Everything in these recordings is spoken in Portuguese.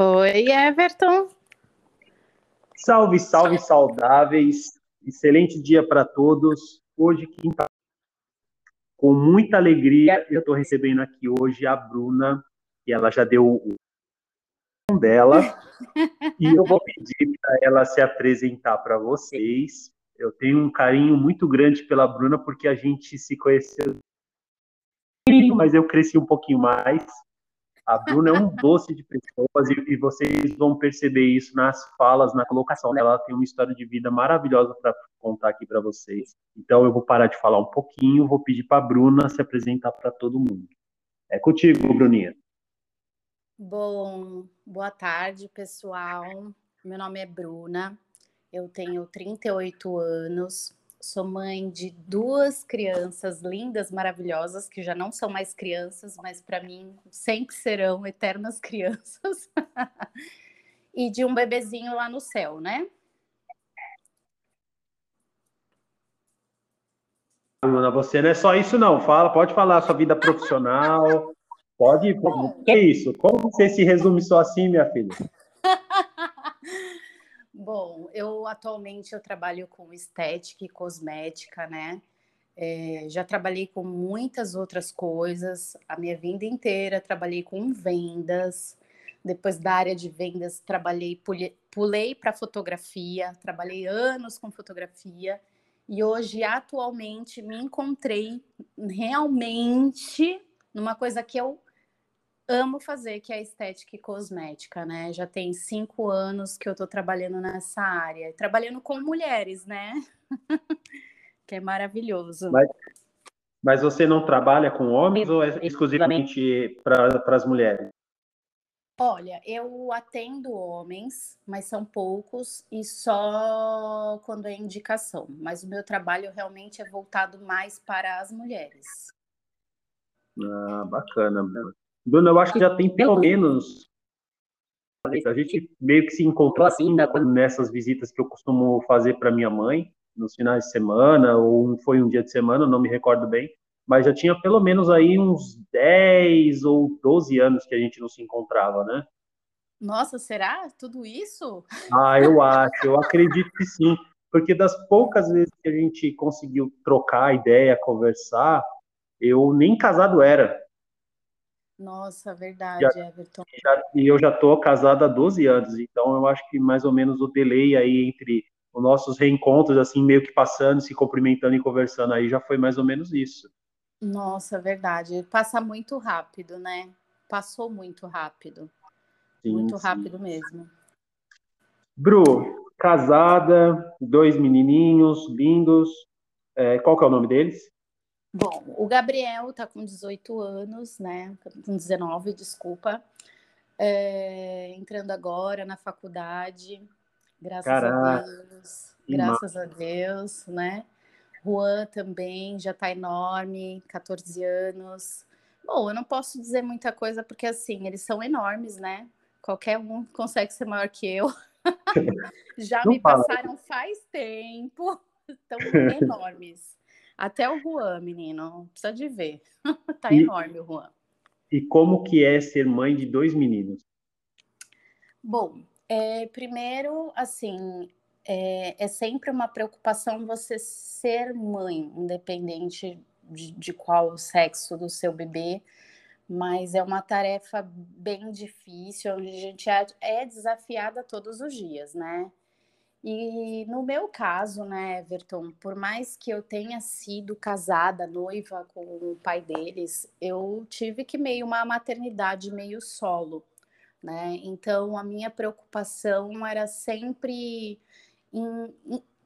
Oi, Everton. Salve, salve, saudáveis. Excelente dia para todos. Hoje, quinta com muita alegria, eu estou recebendo aqui hoje a Bruna, e ela já deu o dela, e eu vou pedir para ela se apresentar para vocês. Eu tenho um carinho muito grande pela Bruna, porque a gente se conheceu, mas eu cresci um pouquinho mais. A Bruna é um doce de pessoas e, e, vocês vão perceber isso nas falas, na colocação. Ela tem uma história de vida maravilhosa para contar aqui para vocês. Então eu vou parar de falar um pouquinho, vou pedir para a Bruna se apresentar para todo mundo. É contigo, Bruninha. Bom, boa tarde, pessoal. Meu nome é Bruna. Eu tenho 38 anos sou mãe de duas crianças lindas, maravilhosas, que já não são mais crianças, mas para mim sempre serão eternas crianças. e de um bebezinho lá no céu, né? Bruna, você não é só isso não. Fala, pode falar sua vida profissional. Pode, o que é isso? Como você se resume só assim, minha filha? Bom, eu atualmente eu trabalho com estética e cosmética, né? É, já trabalhei com muitas outras coisas, a minha vida inteira trabalhei com vendas. Depois da área de vendas, trabalhei, pulei para fotografia, trabalhei anos com fotografia e hoje, atualmente, me encontrei realmente numa coisa que eu amo fazer, que é estética e cosmética, né? Já tem cinco anos que eu tô trabalhando nessa área, trabalhando com mulheres, né? que é maravilhoso. Mas, mas, você não trabalha com homens ou é exclusivamente para as mulheres? Olha, eu atendo homens, mas são poucos e só quando é indicação. Mas o meu trabalho realmente é voltado mais para as mulheres. Ah, bacana. Dona, eu acho que já tem pelo menos. A gente meio que se encontrou assim né, nessas visitas que eu costumo fazer para minha mãe, nos finais de semana, ou foi um dia de semana, não me recordo bem, mas já tinha pelo menos aí uns 10 ou 12 anos que a gente não se encontrava, né? Nossa, será? Tudo isso? Ah, eu acho, eu acredito que sim, porque das poucas vezes que a gente conseguiu trocar ideia, conversar, eu nem casado era. Nossa, verdade, já, Everton. Já, e eu já estou casado há 12 anos, então eu acho que mais ou menos o delay aí entre os nossos reencontros, assim, meio que passando, se cumprimentando e conversando aí, já foi mais ou menos isso. Nossa, verdade. Passa muito rápido, né? Passou muito rápido. Sim, muito sim. rápido mesmo. Bru, casada, dois menininhos lindos. É, qual que é o nome deles? Bom, o Gabriel está com 18 anos, né? Com 19, desculpa. É, entrando agora na faculdade, graças Caraca. a Deus. Graças a Deus, né? Juan também já está enorme, 14 anos. Bom, eu não posso dizer muita coisa porque assim, eles são enormes, né? Qualquer um consegue ser maior que eu. já não me fala. passaram faz tempo, estão enormes. Até o Juan, menino, precisa de ver. tá e, enorme o Juan. E como que é ser mãe de dois meninos? Bom, é, primeiro, assim, é, é, sempre uma preocupação você ser mãe, independente de, de qual o sexo do seu bebê, mas é uma tarefa bem difícil, onde a gente é, é desafiada todos os dias, né? E no meu caso, né, Everton, por mais que eu tenha sido casada, noiva com o pai deles, eu tive que meio uma maternidade meio solo, né? Então a minha preocupação era sempre em,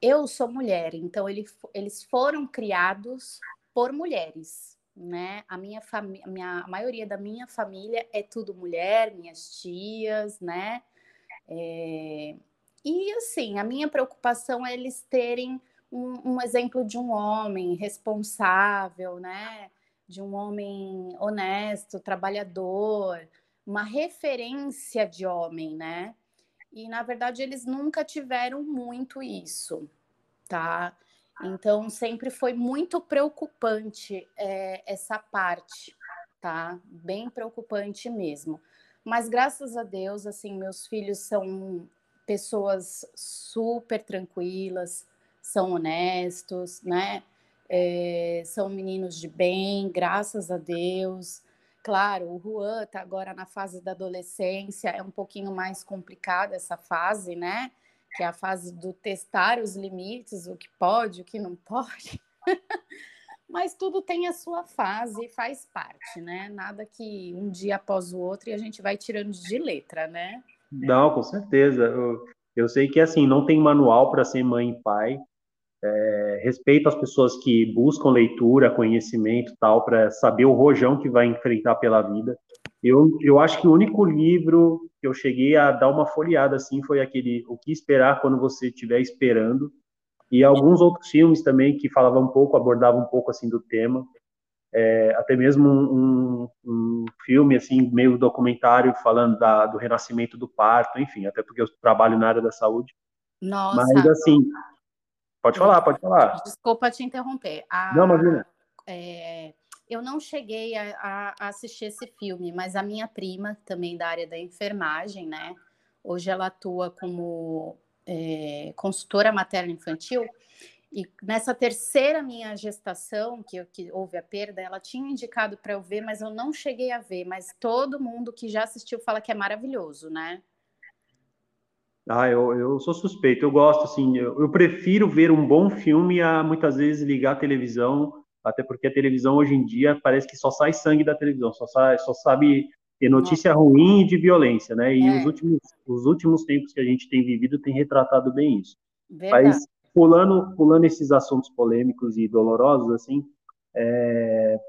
eu sou mulher, então ele, eles foram criados por mulheres, né? A minha família, a maioria da minha família é tudo mulher, minhas tias, né? É, e assim, a minha preocupação é eles terem um, um exemplo de um homem responsável, né? De um homem honesto, trabalhador, uma referência de homem, né? E na verdade eles nunca tiveram muito isso, tá? Então sempre foi muito preocupante é, essa parte, tá? Bem preocupante mesmo. Mas graças a Deus, assim, meus filhos são pessoas super tranquilas, são honestos, né? É, são meninos de bem, graças a Deus. Claro, o Juan está agora na fase da adolescência, é um pouquinho mais complicada essa fase, né? Que é a fase do testar os limites, o que pode, o que não pode. Mas tudo tem a sua fase e faz parte, né? Nada que um dia após o outro e a gente vai tirando de letra, né? Não, com certeza. Eu, eu sei que assim, não tem manual para ser mãe e pai. É, respeito as pessoas que buscam leitura, conhecimento tal, para saber o rojão que vai enfrentar pela vida. Eu, eu acho que o único livro que eu cheguei a dar uma folheada assim foi aquele O que esperar quando você estiver esperando, e alguns outros filmes também que falavam um pouco, abordavam um pouco assim do tema. É, até mesmo um, um, filme assim meio documentário falando da, do renascimento do parto, enfim, até porque eu trabalho na área da saúde. Nossa. Mas assim, pode falar, pode falar. Desculpa te interromper. A, não, imagina. É, eu não cheguei a, a, assistir esse filme, mas a minha prima, também da área da enfermagem, né? Hoje ela atua como é, consultora materna infantil, e nessa terceira minha gestação, que, que houve a perda, ela tinha indicado para eu ver, mas eu não cheguei a ver. Mas todo mundo que já assistiu fala que é maravilhoso, né? Ah, eu, eu sou suspeito. Eu gosto, assim, eu, eu prefiro ver um bom filme a muitas vezes ligar a televisão, até porque a televisão hoje em dia parece que só sai sangue da televisão, só, sai, só sabe ter notícia Nossa. ruim de violência, né? E é. os, últimos, os últimos tempos que a gente tem vivido tem retratado bem isso. Verdade. Mas pulando, pulando esses assuntos polêmicos e dolorosos, assim, é,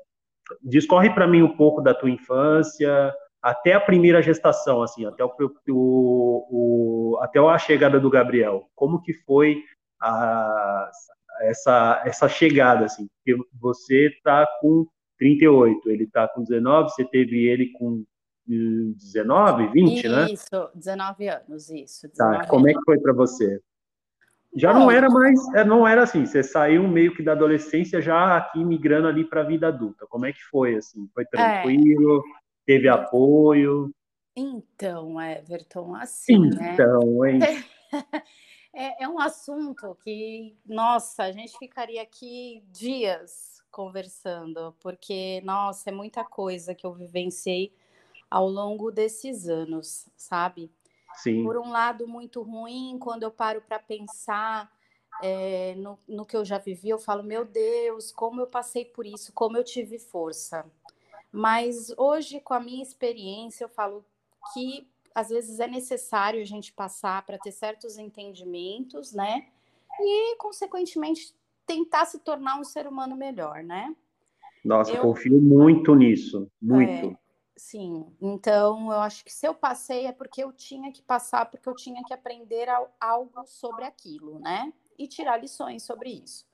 discorre para mim um pouco da tua infância, até a primeira gestação, assim, até o, o, o, até a chegada do Gabriel. Como que foi a, essa essa chegada, assim? Porque você está com 38, ele está com 19, você teve ele com 19, 20, isso, né? Isso, 19 anos, isso. 19 tá, como anos. é que foi para você? Já não era mais, é, não era assim, você saiu meio que da adolescência já aqui migrando ali para a vida adulta. Como é que foi assim? Foi é. tranquilo? É. Teve apoio? Então, Everton, assim, né? então, né? Hein? É, é um assunto que, nossa, a gente ficaria aqui dias conversando, porque, nossa, é muita coisa que eu vivenciei ao longo desses anos, sabe? Sim. Por um lado, muito ruim, quando eu paro para pensar é, no, no que eu já vivi, eu falo, meu Deus, como eu passei por isso, como eu tive força. Mas hoje, com a minha experiência, eu falo que às vezes é necessário a gente passar para ter certos entendimentos, né? E, consequentemente, tentar se tornar um ser humano melhor, né? Nossa, eu confio muito nisso, muito. É, Sim, então eu acho que se eu passei é porque eu tinha que passar, porque eu tinha que aprender algo sobre aquilo, né? E tirar lições sobre isso.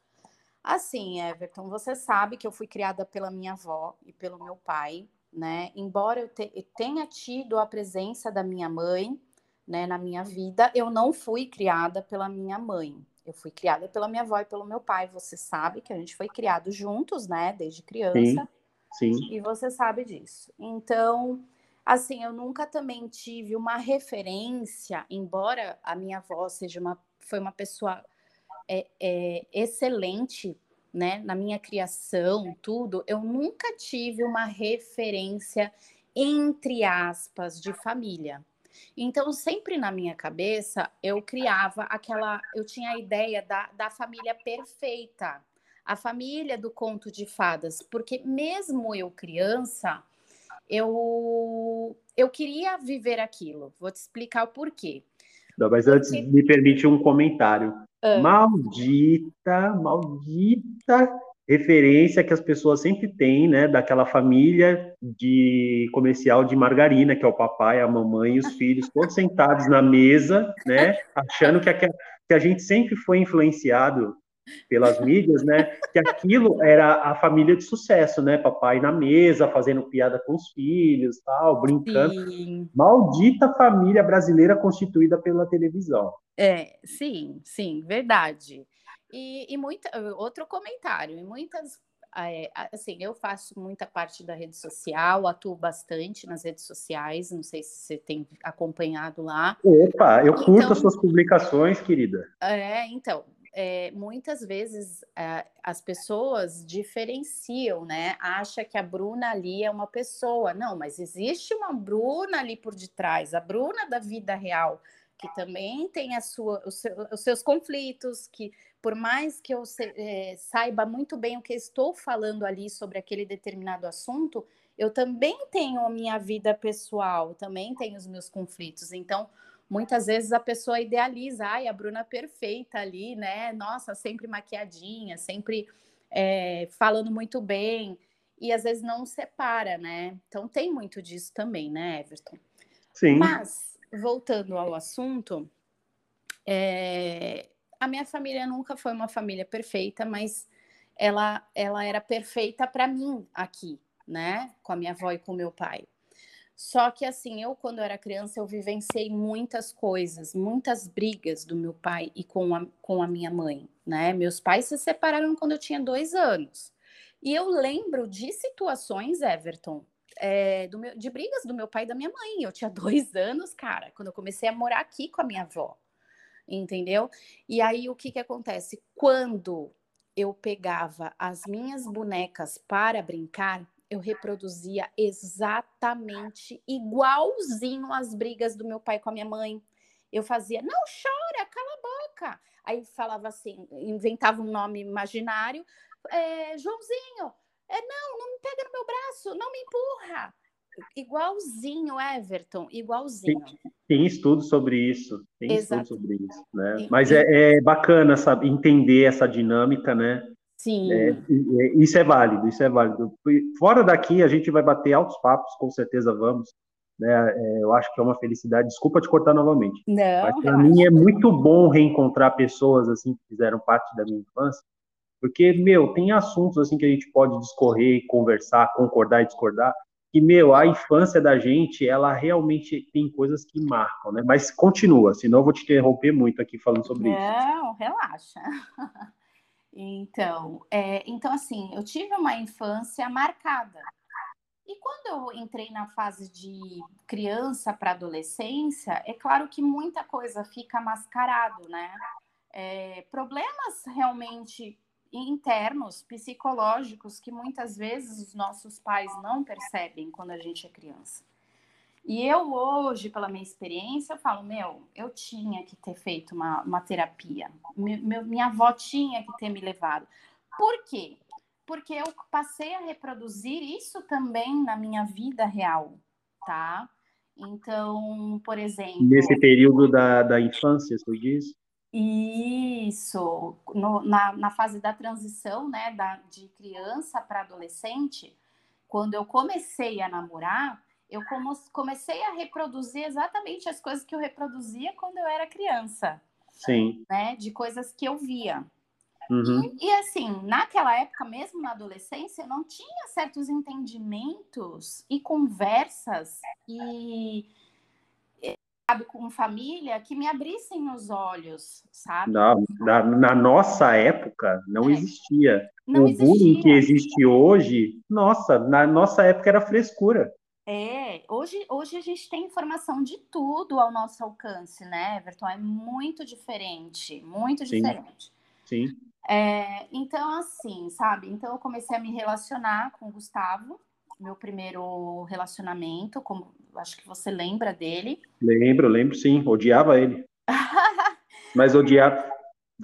Assim, Everton, você sabe que eu fui criada pela minha avó e pelo meu pai, né? Embora eu, te, eu tenha tido a presença da minha mãe, né, na minha vida, eu não fui criada pela minha mãe. Eu fui criada pela minha avó e pelo meu pai. Você sabe que a gente foi criado juntos, né, desde criança. Sim. Sim. E você sabe disso. Então, assim, eu nunca também tive uma referência, embora a minha avó seja uma, foi uma pessoa é, é, excelente, né, na minha criação, tudo, eu nunca tive uma referência entre aspas de família. Então, sempre na minha cabeça, eu criava aquela. Eu tinha a ideia da, da família perfeita a família do conto de fadas, porque mesmo eu criança, eu eu queria viver aquilo. Vou te explicar o porquê. Não, mas porque... antes me permite um comentário. Ah. Maldita, maldita referência que as pessoas sempre têm, né, daquela família de comercial de margarina, que é o papai, a mamãe e os filhos, todos sentados na mesa, né, achando que a, que a gente sempre foi influenciado pelas mídias, né? Que aquilo era a família de sucesso, né? Papai na mesa, fazendo piada com os filhos, tal, brincando. Sim. Maldita família brasileira constituída pela televisão. É, sim, sim, verdade. E, e muita, outro comentário, e muitas é, assim, eu faço muita parte da rede social, atuo bastante nas redes sociais, não sei se você tem acompanhado lá. Opa, eu curto então, as suas publicações, querida. É, então, é, muitas vezes é, as pessoas diferenciam, né? Acha que a Bruna ali é uma pessoa. Não, mas existe uma Bruna ali por detrás, a Bruna da vida real, que também tem a sua, seu, os seus conflitos, que por mais que eu se, é, saiba muito bem o que estou falando ali sobre aquele determinado assunto, eu também tenho a minha vida pessoal, também tenho os meus conflitos. Então, muitas vezes a pessoa idealiza, ai, a Bruna perfeita ali, né? Nossa, sempre maquiadinha, sempre é, falando muito bem, e às vezes não separa, né? Então tem muito disso também, né, Everton? Sim. Mas, voltando ao assunto, é, a minha família nunca foi uma família perfeita, mas ela, ela era perfeita para mim aqui, né? Com a minha avó e com o meu pai. Só que assim, eu quando era criança, eu vivenciei muitas coisas, muitas brigas do meu pai e com a, com a minha mãe, né? Meus pais se separaram quando eu tinha dois anos. E eu lembro de situações, Everton, é, meu, de brigas do meu pai e da minha mãe. Eu tinha dois anos, cara, quando eu comecei a morar aqui com a minha avó, entendeu? E aí o que que acontece? Quando eu pegava as minhas bonecas para brincar, eu reproduzia exatamente igualzinho as brigas do meu pai com a minha mãe. Eu fazia, não chora, cala a boca. Aí falava assim, inventava um nome imaginário, é, Joãozinho, é, não, não me pega no meu braço, não me empurra. Igualzinho, Everton, igualzinho. Tem, tem estudo sobre isso, tem Exato. estudo sobre isso, né? Mas é, é bacana sabe, entender essa dinâmica, né? Sim. É, isso é válido, isso é válido. Fora daqui, a gente vai bater altos papos, com certeza vamos. Né? É, eu acho que é uma felicidade. Desculpa te cortar novamente. Não, Mas para mim é muito bom reencontrar pessoas assim que fizeram parte da minha infância, porque, meu, tem assuntos assim que a gente pode discorrer, conversar, concordar e discordar, que, meu, a infância da gente, ela realmente tem coisas que marcam, né? Mas continua, senão eu vou te interromper muito aqui falando sobre Não, isso. Não, relaxa. Então, é, então, assim, eu tive uma infância marcada. E quando eu entrei na fase de criança para adolescência, é claro que muita coisa fica mascarado, né? É, problemas realmente internos, psicológicos, que muitas vezes os nossos pais não percebem quando a gente é criança. E eu hoje, pela minha experiência, eu falo, meu, eu tinha que ter feito uma, uma terapia. Meu, minha avó tinha que ter me levado. Por quê? Porque eu passei a reproduzir isso também na minha vida real, tá? Então, por exemplo... Nesse período da, da infância, você diz? Isso, no, na, na fase da transição, né, da, de criança para adolescente, quando eu comecei a namorar, eu comecei a reproduzir exatamente as coisas que eu reproduzia quando eu era criança. Sim. Né? De coisas que eu via. Uhum. E, e, assim, naquela época, mesmo na adolescência, eu não tinha certos entendimentos e conversas e sabe, com família que me abrissem os olhos, sabe? Não, na, na nossa época não é. existia. Não o existia. bullying que existe hoje, nossa, na nossa época era frescura. É, hoje, hoje a gente tem informação de tudo ao nosso alcance, né, Everton? É muito diferente, muito Sim. diferente. Sim. É, então, assim, sabe? Então, eu comecei a me relacionar com o Gustavo, meu primeiro relacionamento, como acho que você lembra dele. Lembro, lembro sim, odiava ele. mas odiava,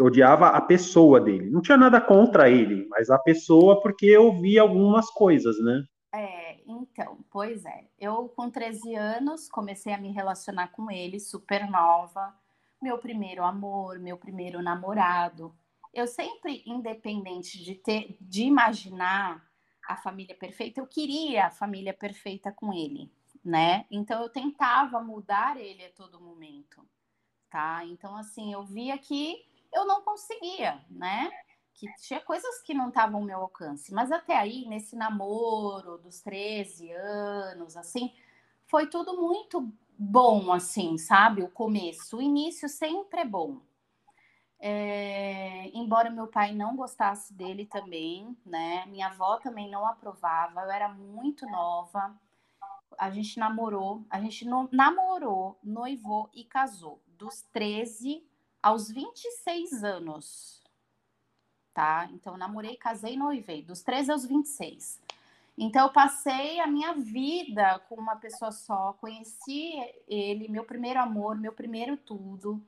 odiava a pessoa dele. Não tinha nada contra ele, mas a pessoa porque eu vi algumas coisas, né? É, então, pois é. Eu, com 13 anos, comecei a me relacionar com ele, super nova. Meu primeiro amor, meu primeiro namorado. Eu sempre, independente de ter, de imaginar a família perfeita, eu queria a família perfeita com ele, né? Então eu tentava mudar ele a todo momento, tá? Então assim, eu via que eu não conseguia, né? Que tinha coisas que não estavam ao meu alcance, mas até aí, nesse namoro dos 13 anos, assim, foi tudo muito bom, assim, sabe? O começo, o início sempre é bom. É, embora meu pai não gostasse dele também, né? Minha avó também não aprovava. Eu era muito nova. A gente namorou, a gente no, namorou, noivou e casou dos 13 aos 26 anos. Tá? Então, namorei, casei e noivei, dos 13 aos 26. Então, eu passei a minha vida com uma pessoa só, conheci ele, meu primeiro amor, meu primeiro tudo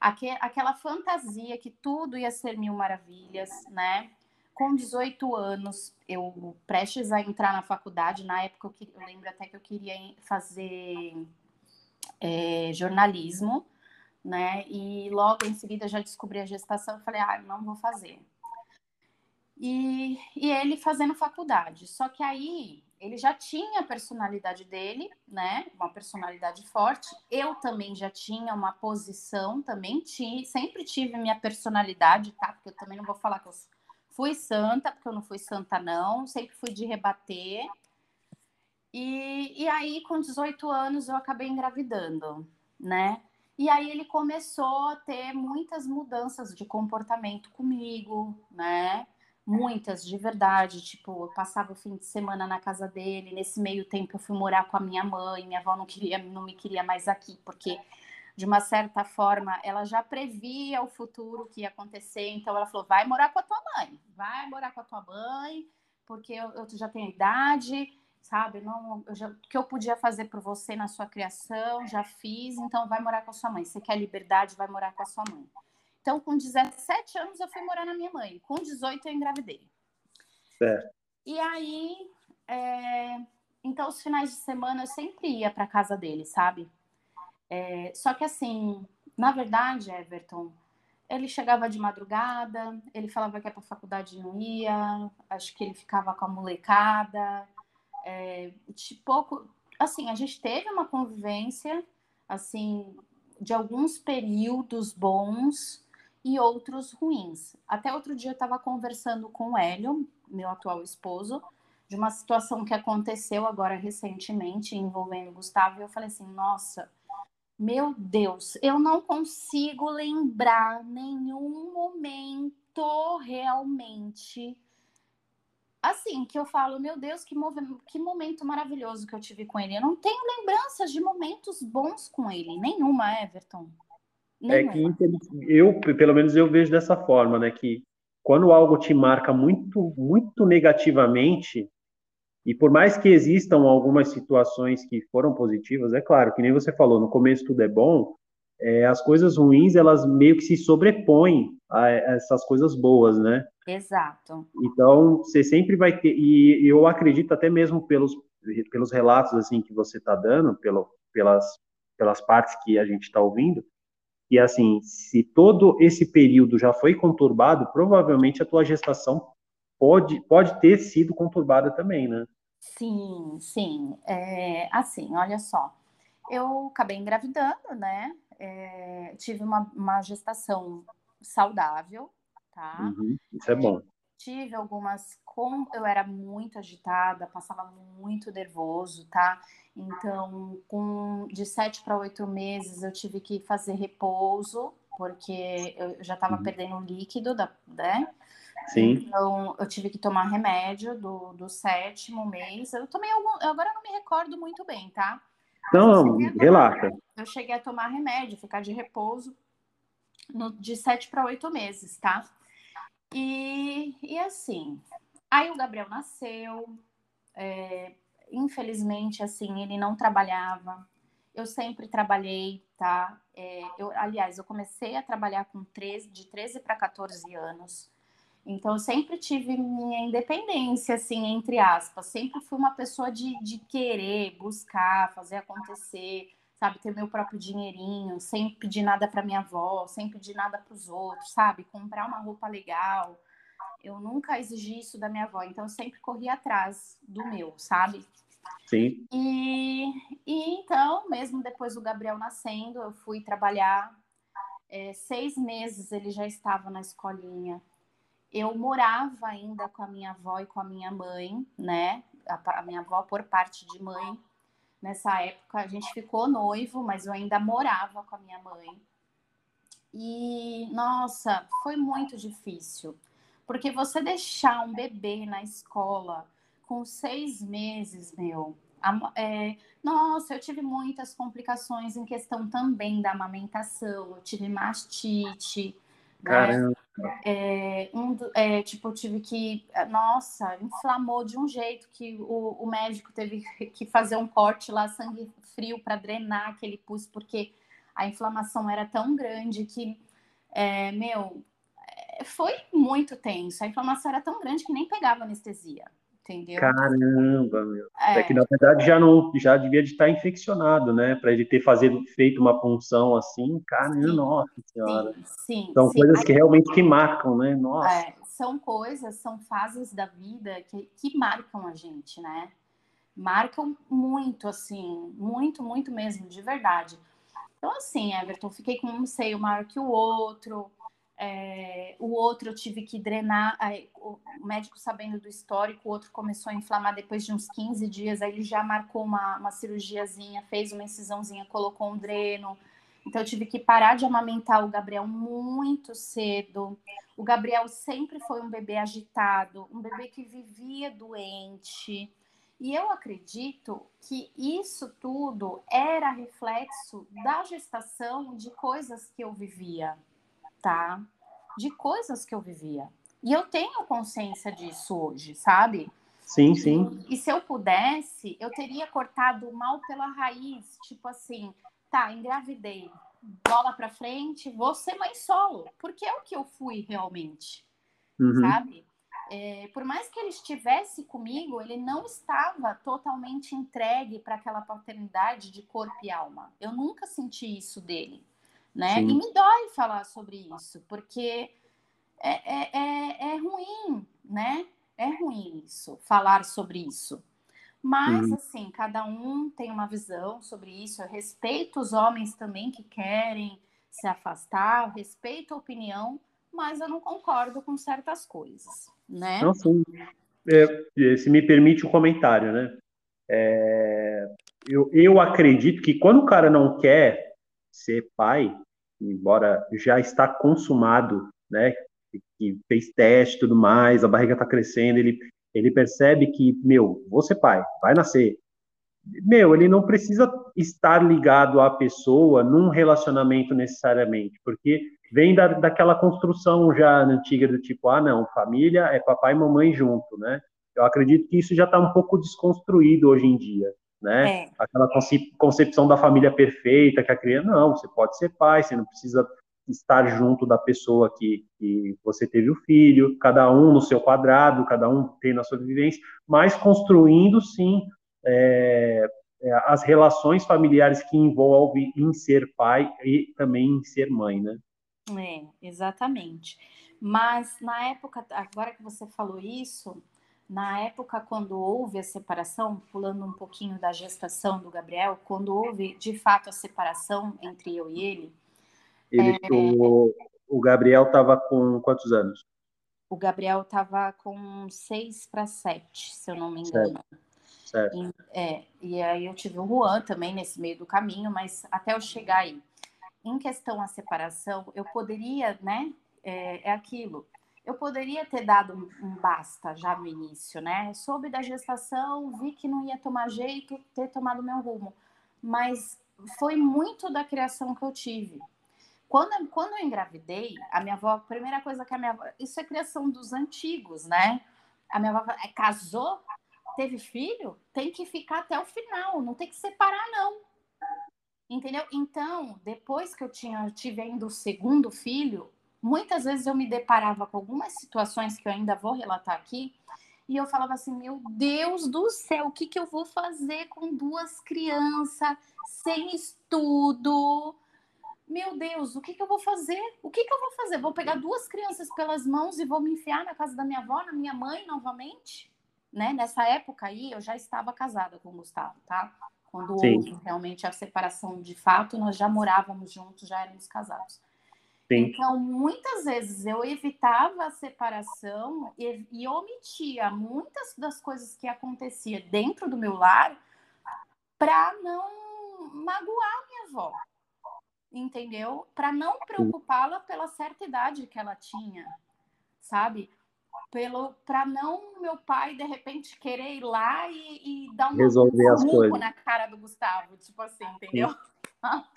aquela fantasia que tudo ia ser mil maravilhas, né? Com 18 anos, eu prestes a entrar na faculdade, na época eu, eu lembro até que eu queria fazer é, jornalismo, né? E logo em seguida já descobri a gestação, falei, ah, não vou fazer. E, e ele fazendo faculdade. Só que aí ele já tinha a personalidade dele, né? Uma personalidade forte. Eu também já tinha uma posição, também tinha, sempre tive minha personalidade, tá? Porque eu também não vou falar que eu fui santa, porque eu não fui santa, não. Sempre fui de rebater. E, e aí, com 18 anos, eu acabei engravidando, né? E aí ele começou a ter muitas mudanças de comportamento comigo, né? Muitas de verdade. Tipo, eu passava o fim de semana na casa dele. Nesse meio tempo, eu fui morar com a minha mãe. Minha avó não queria, não me queria mais aqui, porque de uma certa forma ela já previa o futuro que ia acontecer. Então ela falou: vai morar com a tua mãe, vai morar com a tua mãe, porque eu, eu já tenho idade. Sabe, não, já, o que eu podia fazer por você na sua criação, já fiz, então vai morar com a sua mãe. Você quer liberdade, vai morar com a sua mãe. Então, com 17 anos, eu fui morar na minha mãe. Com 18, eu engravidei. Certo. E aí, é... então, os finais de semana eu sempre ia para casa dele, sabe? É... Só que, assim, na verdade, Everton, ele chegava de madrugada, ele falava que ia para a faculdade e não ia, acho que ele ficava com a molecada. É... De pouco. Assim, a gente teve uma convivência, assim, de alguns períodos bons, e outros ruins. Até outro dia eu estava conversando com o Hélio, meu atual esposo, de uma situação que aconteceu agora recentemente envolvendo o Gustavo, e eu falei assim: nossa, meu Deus, eu não consigo lembrar nenhum momento realmente. Assim, que eu falo, meu Deus, que, que momento maravilhoso que eu tive com ele. Eu não tenho lembranças de momentos bons com ele, nenhuma, Everton. É que eu, pelo menos eu vejo dessa forma, né? Que quando algo te marca muito, muito negativamente, e por mais que existam algumas situações que foram positivas, é claro, que nem você falou, no começo tudo é bom, é, as coisas ruins elas meio que se sobrepõem a essas coisas boas, né? Exato. Então você sempre vai ter e eu acredito até mesmo pelos pelos relatos assim que você está dando, pelo, pelas pelas partes que a gente está ouvindo, e assim, se todo esse período já foi conturbado, provavelmente a tua gestação pode, pode ter sido conturbada também, né? Sim, sim. É, assim, olha só. Eu acabei engravidando, né? É, tive uma, uma gestação saudável, tá? Uhum, isso é bom. Tive algumas. Com, eu era muito agitada, passava muito nervoso, tá? Então, com de sete para oito meses, eu tive que fazer repouso, porque eu já estava uhum. perdendo líquido, da, né? Sim. Então, eu tive que tomar remédio do, do sétimo mês. Eu tomei algum. Agora eu não me recordo muito bem, tá? Não, relaxa. Eu cheguei a tomar remédio, ficar de repouso no, de sete para oito meses, tá? E, e assim, aí o Gabriel nasceu, é, infelizmente, assim, ele não trabalhava. Eu sempre trabalhei, tá? É, eu, aliás, eu comecei a trabalhar com 13, de 13 para 14 anos. Então, eu sempre tive minha independência, assim, entre aspas. Sempre fui uma pessoa de, de querer, buscar, fazer acontecer, sabe? Ter meu próprio dinheirinho, sem pedir nada para minha avó, sem pedir nada para os outros, sabe? Comprar uma roupa legal. Eu nunca exigi isso da minha avó, então eu sempre corri atrás do meu, sabe? Sim. E, e então, mesmo depois do Gabriel nascendo, eu fui trabalhar. É, seis meses ele já estava na escolinha. Eu morava ainda com a minha avó e com a minha mãe, né? A, a minha avó por parte de mãe. Nessa época a gente ficou noivo, mas eu ainda morava com a minha mãe. E, nossa, foi muito difícil. Porque você deixar um bebê na escola com seis meses, meu. É, nossa, eu tive muitas complicações em questão também da amamentação. Eu tive mastite. Né? É, um, é, tipo, eu tive que. Nossa, inflamou de um jeito que o, o médico teve que fazer um corte lá, sangue frio, para drenar aquele pus, porque a inflamação era tão grande que, é, meu, é, foi muito tenso. A inflamação era tão grande que nem pegava anestesia, entendeu? Caramba, meu. É, é que na verdade já não já devia de estar infeccionado, né? Para ele ter fazido, feito uma punção assim, caramba, sim, nossa senhora. Sim, sim. São sim. coisas que realmente que marcam, né? Nossa. É, são coisas, são fases da vida que, que marcam a gente, né? Marcam muito, assim, muito, muito mesmo, de verdade. Então, assim, Everton, fiquei com um seio maior que o outro, é, o outro eu tive que drenar, aí, o médico sabendo do histórico, o outro começou a inflamar depois de uns 15 dias, aí ele já marcou uma, uma cirurgiazinha, fez uma incisãozinha, colocou um dreno. Então eu tive que parar de amamentar o Gabriel muito cedo. O Gabriel sempre foi um bebê agitado, um bebê que vivia doente. E eu acredito que isso tudo era reflexo da gestação de coisas que eu vivia, tá? De coisas que eu vivia. E eu tenho consciência disso hoje, sabe? Sim, sim. E, e se eu pudesse, eu teria cortado o mal pela raiz, tipo assim, tá, engravidei, bola para frente, vou ser mãe solo, porque é o que eu fui realmente, uhum. sabe? é, por mais que ele estivesse comigo, ele não estava totalmente entregue para aquela paternidade de corpo e alma. Eu nunca senti isso dele, né? Sim. E me dói falar sobre isso, porque é, é, é, é ruim, né? É ruim isso, falar sobre isso. Mas, uhum. assim, cada um tem uma visão sobre isso. Eu respeito os homens também que querem se afastar, eu respeito a opinião, mas eu não concordo com certas coisas né? Não, sim. É, se me permite um comentário, né? É, eu, eu acredito que quando o cara não quer ser pai, embora já está consumado, né? Que fez teste e tudo mais, a barriga está crescendo, ele, ele percebe que, meu, vou ser pai, vai nascer. Meu, ele não precisa estar ligado à pessoa num relacionamento necessariamente, porque vem da, daquela construção já antiga do tipo, ah, não, família é papai e mamãe junto, né? Eu acredito que isso já está um pouco desconstruído hoje em dia, né? É. Aquela concepção da família perfeita, que a criança, não, você pode ser pai, você não precisa estar junto da pessoa que, que você teve o filho, cada um no seu quadrado, cada um tem na sua vivência, mas construindo, sim, é, é, as relações familiares que envolvem em ser pai e também em ser mãe, né? É, exatamente. Mas na época, agora que você falou isso, na época quando houve a separação, pulando um pouquinho da gestação do Gabriel, quando houve de fato a separação entre eu e ele. ele é... o, o Gabriel estava com quantos anos? O Gabriel estava com seis para sete, se eu não me engano. Certo. certo. E, é, e aí eu tive o Juan também nesse meio do caminho, mas até eu chegar aí em questão à separação, eu poderia, né? É, é aquilo. Eu poderia ter dado um, basta já no início, né? Soube da gestação, vi que não ia tomar jeito, ter tomado meu rumo. Mas foi muito da criação que eu tive. Quando, quando eu engravidei, a minha avó, a primeira coisa que a minha avó. Isso é criação dos antigos, né? A minha avó é, casou, teve filho, tem que ficar até o final, não tem que separar, não. Entendeu? Então, depois que eu tinha tive ainda o segundo filho, muitas vezes eu me deparava com algumas situações que eu ainda vou relatar aqui, e eu falava assim: meu Deus do céu, o que, que eu vou fazer com duas crianças sem estudo? Meu Deus, o que, que eu vou fazer? O que, que eu vou fazer? Vou pegar duas crianças pelas mãos e vou me enfiar na casa da minha avó, na minha mãe novamente? Né? Nessa época aí, eu já estava casada com o Gustavo, tá? Quando Sim. houve realmente a separação de fato, nós já morávamos juntos, já éramos casados. Sim. Então, muitas vezes eu evitava a separação e, e omitia muitas das coisas que acontecia dentro do meu lar para não magoar minha avó. entendeu? Para não preocupá-la pela certa idade que ela tinha, sabe? Pelo para não meu pai de repente querer ir lá e, e dar um resolver as coisas na cara do Gustavo, tipo assim, entendeu? Sim.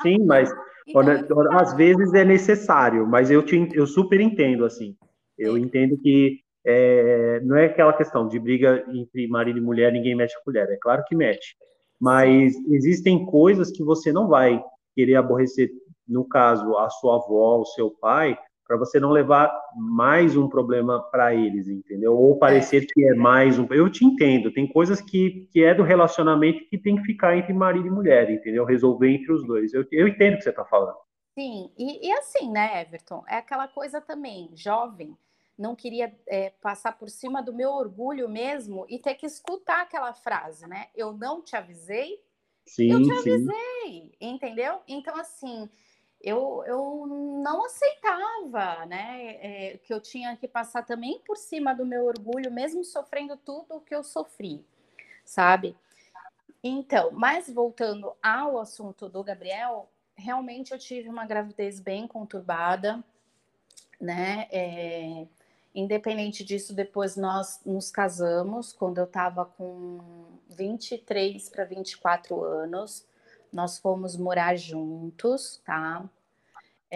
Sim, mas então, às vezes é necessário, mas eu, te, eu super entendo, assim. Eu é. entendo que é, não é aquela questão de briga entre marido e mulher, ninguém mete a colher. É claro que mete. Mas existem coisas que você não vai querer aborrecer, no caso, a sua avó, o seu pai, para você não levar mais um problema para eles, entendeu? Ou parecer é. que é mais um. Eu te entendo, tem coisas que, que é do relacionamento que tem que ficar entre marido e mulher, entendeu? Resolver entre os dois. Eu, eu entendo o que você está falando. Sim, e, e, assim, né, Everton? É aquela coisa também, jovem, não queria é, passar por cima do meu orgulho mesmo e ter que escutar aquela frase, né? Eu não te avisei, sim, eu te avisei, sim. entendeu? Então, assim eu, eu não aceitava, né? É, que eu tinha que passar também por cima do meu orgulho, mesmo sofrendo tudo o que eu sofri, sabe? Então, mas voltando ao assunto do Gabriel, realmente eu tive uma gravidez bem conturbada, né? É, independente disso, depois nós nos casamos quando eu estava com 23 para 24 anos. Nós fomos morar juntos, tá?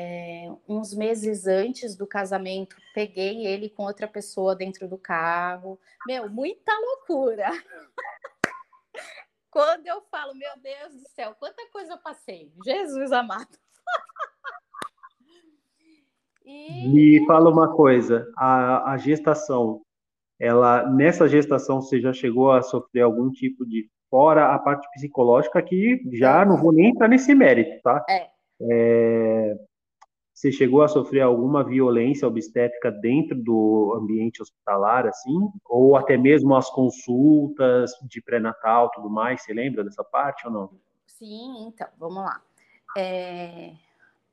É, uns meses antes do casamento, peguei ele com outra pessoa dentro do carro. Meu, muita loucura. Quando eu falo, meu Deus do céu, quanta coisa eu passei. Jesus amado. e... Me fala uma coisa, a, a gestação, ela nessa gestação você já chegou a sofrer algum tipo de fora a parte psicológica que já não vou nem entrar nesse mérito, tá? É. É, você chegou a sofrer alguma violência obstétrica dentro do ambiente hospitalar, assim? Ou até mesmo as consultas de pré-natal, tudo mais? Você lembra dessa parte ou não? Sim, então, vamos lá. É,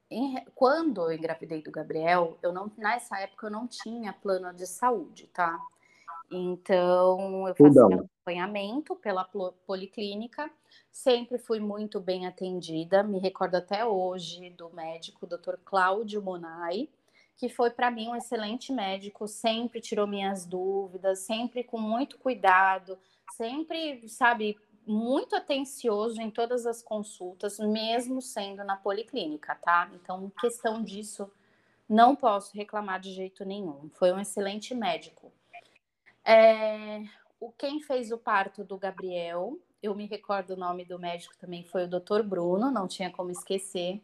em, quando eu engravidei do Gabriel, eu não, nessa época eu não tinha plano de saúde, tá? Então, eu fazia acompanhamento pela policlínica, sempre fui muito bem atendida. Me recordo até hoje do médico, Dr. Cláudio Monai, que foi para mim um excelente médico, sempre tirou minhas dúvidas, sempre com muito cuidado, sempre, sabe, muito atencioso em todas as consultas, mesmo sendo na policlínica, tá? Então, questão disso, não posso reclamar de jeito nenhum. Foi um excelente médico. É, o, quem fez o parto do Gabriel, eu me recordo o nome do médico também, foi o doutor Bruno, não tinha como esquecer.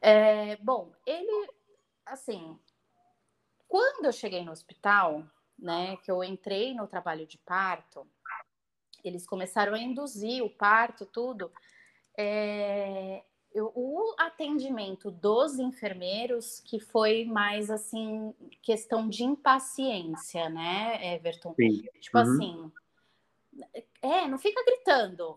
É, bom, ele, assim, quando eu cheguei no hospital, né, que eu entrei no trabalho de parto, eles começaram a induzir o parto, tudo. É, eu, o atendimento dos enfermeiros que foi mais assim questão de impaciência, né, Everton? Sim. Tipo uhum. assim, é, não fica gritando.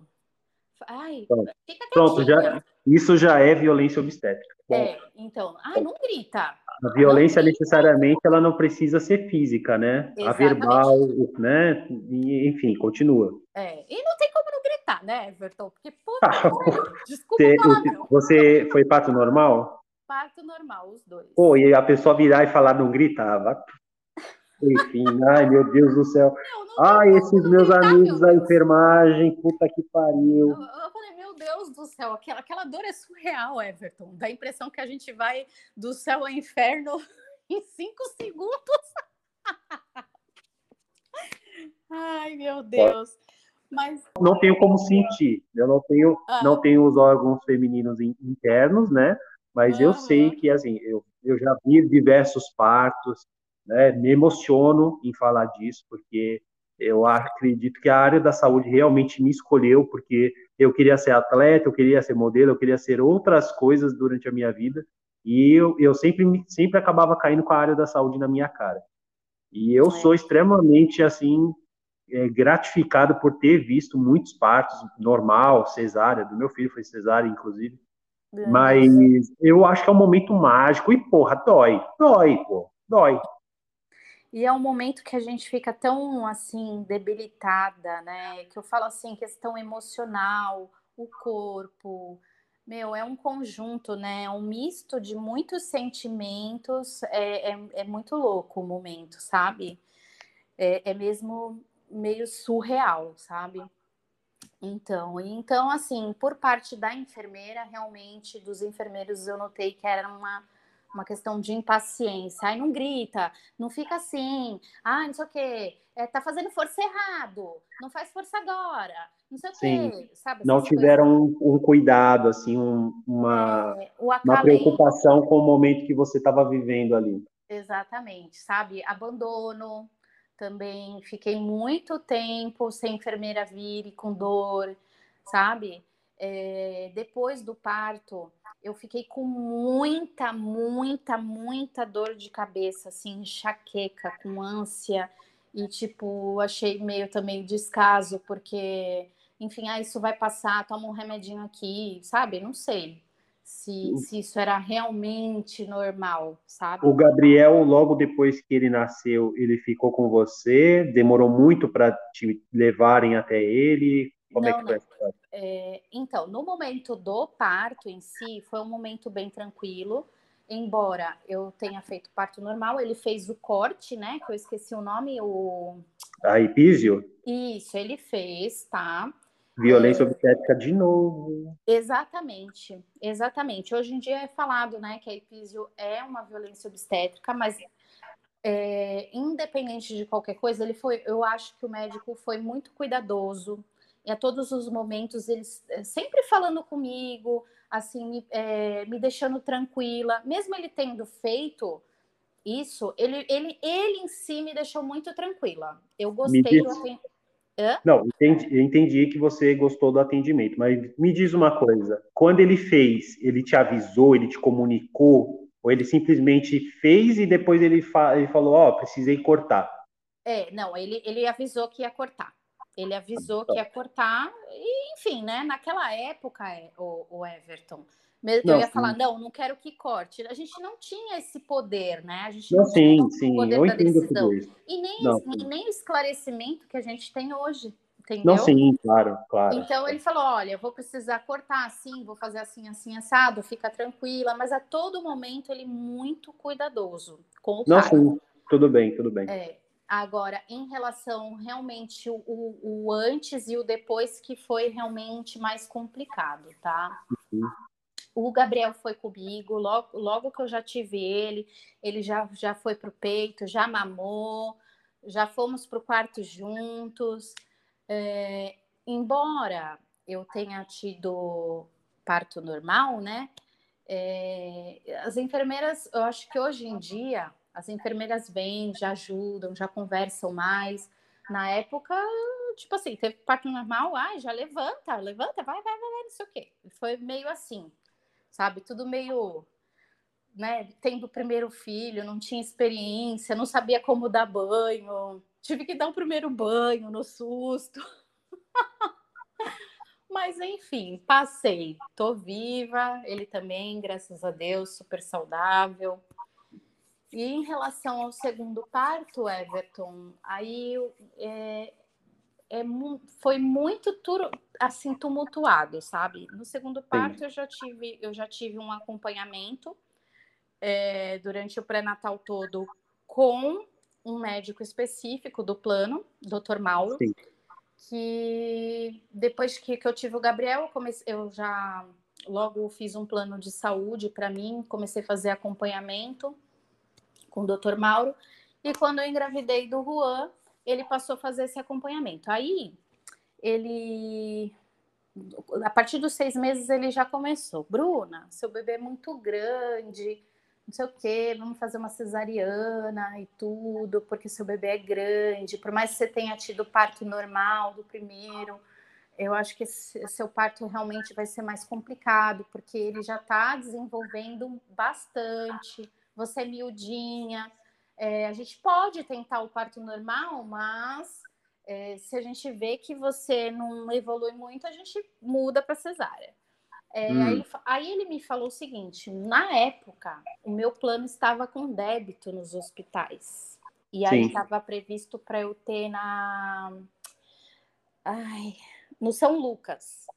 Ai, Pronto. fica Pronto, já, isso já é violência obstétrica. É, então, ai, não grita. A violência necessariamente ela não precisa ser física, né? Exatamente. A verbal, né? E, enfim, continua. É, e não tem gritar, né, Everton? Porque, puta, desculpa você, você foi parto normal? Parto normal, os dois. Pô, e a pessoa virar e falar não gritava. Enfim, ai meu Deus do céu. Não, não ai, esses meus gritar, amigos meu da enfermagem, puta que pariu. Eu, eu falei, meu Deus do céu, aquela, aquela dor é surreal, Everton. Dá a impressão que a gente vai do céu ao inferno em cinco segundos. Ai, meu Deus. Mas não tenho como sentir. Eu não tenho, ah. não tenho os órgãos femininos internos, né? Mas uhum. eu sei que assim, eu, eu já vi diversos partos, né? Me emociono em falar disso porque eu acredito que a área da saúde realmente me escolheu porque eu queria ser atleta, eu queria ser modelo, eu queria ser outras coisas durante a minha vida e eu, eu sempre sempre acabava caindo com a área da saúde na minha cara. E eu é. sou extremamente assim é, gratificado por ter visto muitos partos normal, cesárea, do meu filho foi cesárea, inclusive. É. Mas eu acho que é um momento mágico e, porra, dói, dói, pô, dói. E é um momento que a gente fica tão, assim, debilitada, né? Que eu falo assim, questão emocional, o corpo, Meu, é um conjunto, né? É um misto de muitos sentimentos. É, é, é muito louco o momento, sabe? É, é mesmo meio surreal, sabe? Então, então, assim, por parte da enfermeira, realmente, dos enfermeiros, eu notei que era uma uma questão de impaciência. Ai, não grita, não fica assim. Ai, não sei o quê. É, tá fazendo força errado. Não faz força agora. Não sei Sim. o quê. Sabe, não tiveram um, um, cuidado, assim, um, uma, é, uma preocupação com o momento que você estava vivendo ali. Exatamente, sabe? Abandono também. Fiquei muito tempo sem enfermeira vir e com dor, sabe? É, depois do parto, eu fiquei com muita, muita, muita dor de cabeça, assim, enxaqueca, com ânsia, e tipo, achei meio também descaso, porque, enfim, ah, isso vai passar, toma um remedinho aqui, sabe? Não sei se, se isso era realmente normal, sabe? O Gabriel, logo depois que ele nasceu, ele ficou com você? Demorou muito para te levarem até ele? Como não, é que foi é, então, no momento do parto em si, foi um momento bem tranquilo. Embora eu tenha feito parto normal, ele fez o corte, né? Que eu esqueci o nome, o. A epísio? Isso, ele fez, tá? Violência é... obstétrica de novo. Exatamente, exatamente. Hoje em dia é falado, né, que a epísio é uma violência obstétrica, mas é, independente de qualquer coisa, ele foi, eu acho que o médico foi muito cuidadoso e a todos os momentos eles eh, sempre falando comigo, assim, me, é, me deixando tranquila, mesmo ele tendo feito isso, ele, ele, ele em si me deixou muito tranquila. Eu gostei diz... do atendimento. Não, entendi, eu entendi que você gostou do atendimento, mas me diz uma coisa: quando ele fez, ele te avisou, ele te comunicou, ou ele simplesmente fez e depois ele, fa ele falou: Ó, oh, precisei cortar? É, não, ele, ele avisou que ia cortar. Ele avisou que ia cortar, e enfim, né? Naquela época, é, o, o Everton, eu não, ia sim. falar, não, não quero que corte. A gente não tinha esse poder, né? A gente não, não sim, tinha sim, poder eu da decisão. E nem, não, nem o esclarecimento que a gente tem hoje. Entendeu? Não, sim, claro, claro. Então ele falou: olha, eu vou precisar cortar assim, vou fazer assim, assim, assado, fica tranquila, mas a todo momento ele muito cuidadoso com o Não, sim, tudo bem, tudo bem. É, Agora, em relação realmente o, o, antes e o depois, que foi realmente mais complicado, tá? Uhum. O Gabriel foi comigo, logo, logo que eu já tive ele, ele já, já foi pro peito, já mamou, já fomos pro quarto juntos. É, embora eu tenha tido parto normal, né? É, as enfermeiras, eu acho que hoje em dia as enfermeiras vêm, já ajudam, já conversam mais. Na época, tipo assim, teve parto normal, ai, já levanta, levanta, vai, vai, vai, não sei o quê. Foi meio assim, sabe? Tudo meio, né? Tendo o primeiro filho, não tinha experiência, não sabia como dar banho. Tive que dar o primeiro banho no susto. Mas enfim, passei. Tô viva, ele também, graças a Deus, super saudável. E em relação ao segundo parto, Everton, aí é, é, foi muito assim tumultuado, sabe? No segundo parto eu já tive eu já tive um acompanhamento é, durante o pré-natal todo com um médico específico do plano, Dr. Mauro, Sim. que depois que, que eu tive o Gabriel, eu, comecei, eu já logo fiz um plano de saúde para mim, comecei a fazer acompanhamento com o Dr. Mauro. E quando eu engravidei do Juan, ele passou a fazer esse acompanhamento. Aí, ele. A partir dos seis meses, ele já começou. Bruna, seu bebê é muito grande, não sei o quê, vamos fazer uma cesariana e tudo, porque seu bebê é grande. Por mais que você tenha tido parto normal do primeiro, eu acho que seu parto realmente vai ser mais complicado, porque ele já está desenvolvendo bastante você é miudinha. É, a gente pode tentar o parto normal, mas é, se a gente vê que você não evolui muito, a gente muda para cesárea. É, hum. aí, aí, ele me falou o seguinte: na época, o meu plano estava com débito nos hospitais. E aí estava previsto para eu ter na. Ai, no São Lucas.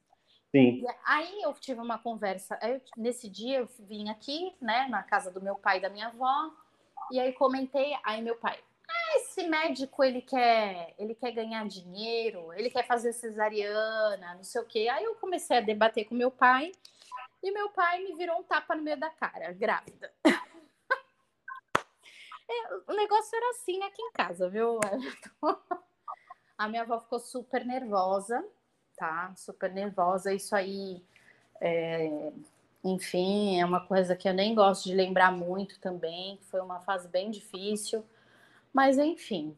Sim. Aí eu tive uma conversa. Eu, nesse dia eu vim aqui, né, na casa do meu pai e da minha avó, e aí comentei, aí meu pai, ah, esse médico ele quer, ele quer ganhar dinheiro, ele quer fazer cesariana, não sei o quê. Aí eu comecei a debater com meu pai e meu pai me virou um tapa no meio da cara, grávida. É, o negócio era assim aqui em casa, viu? A minha avó ficou super nervosa, tá? Super nervosa. Isso aí, é... enfim, é uma coisa que eu nem gosto de lembrar muito também. Foi uma fase bem difícil. Mas, enfim,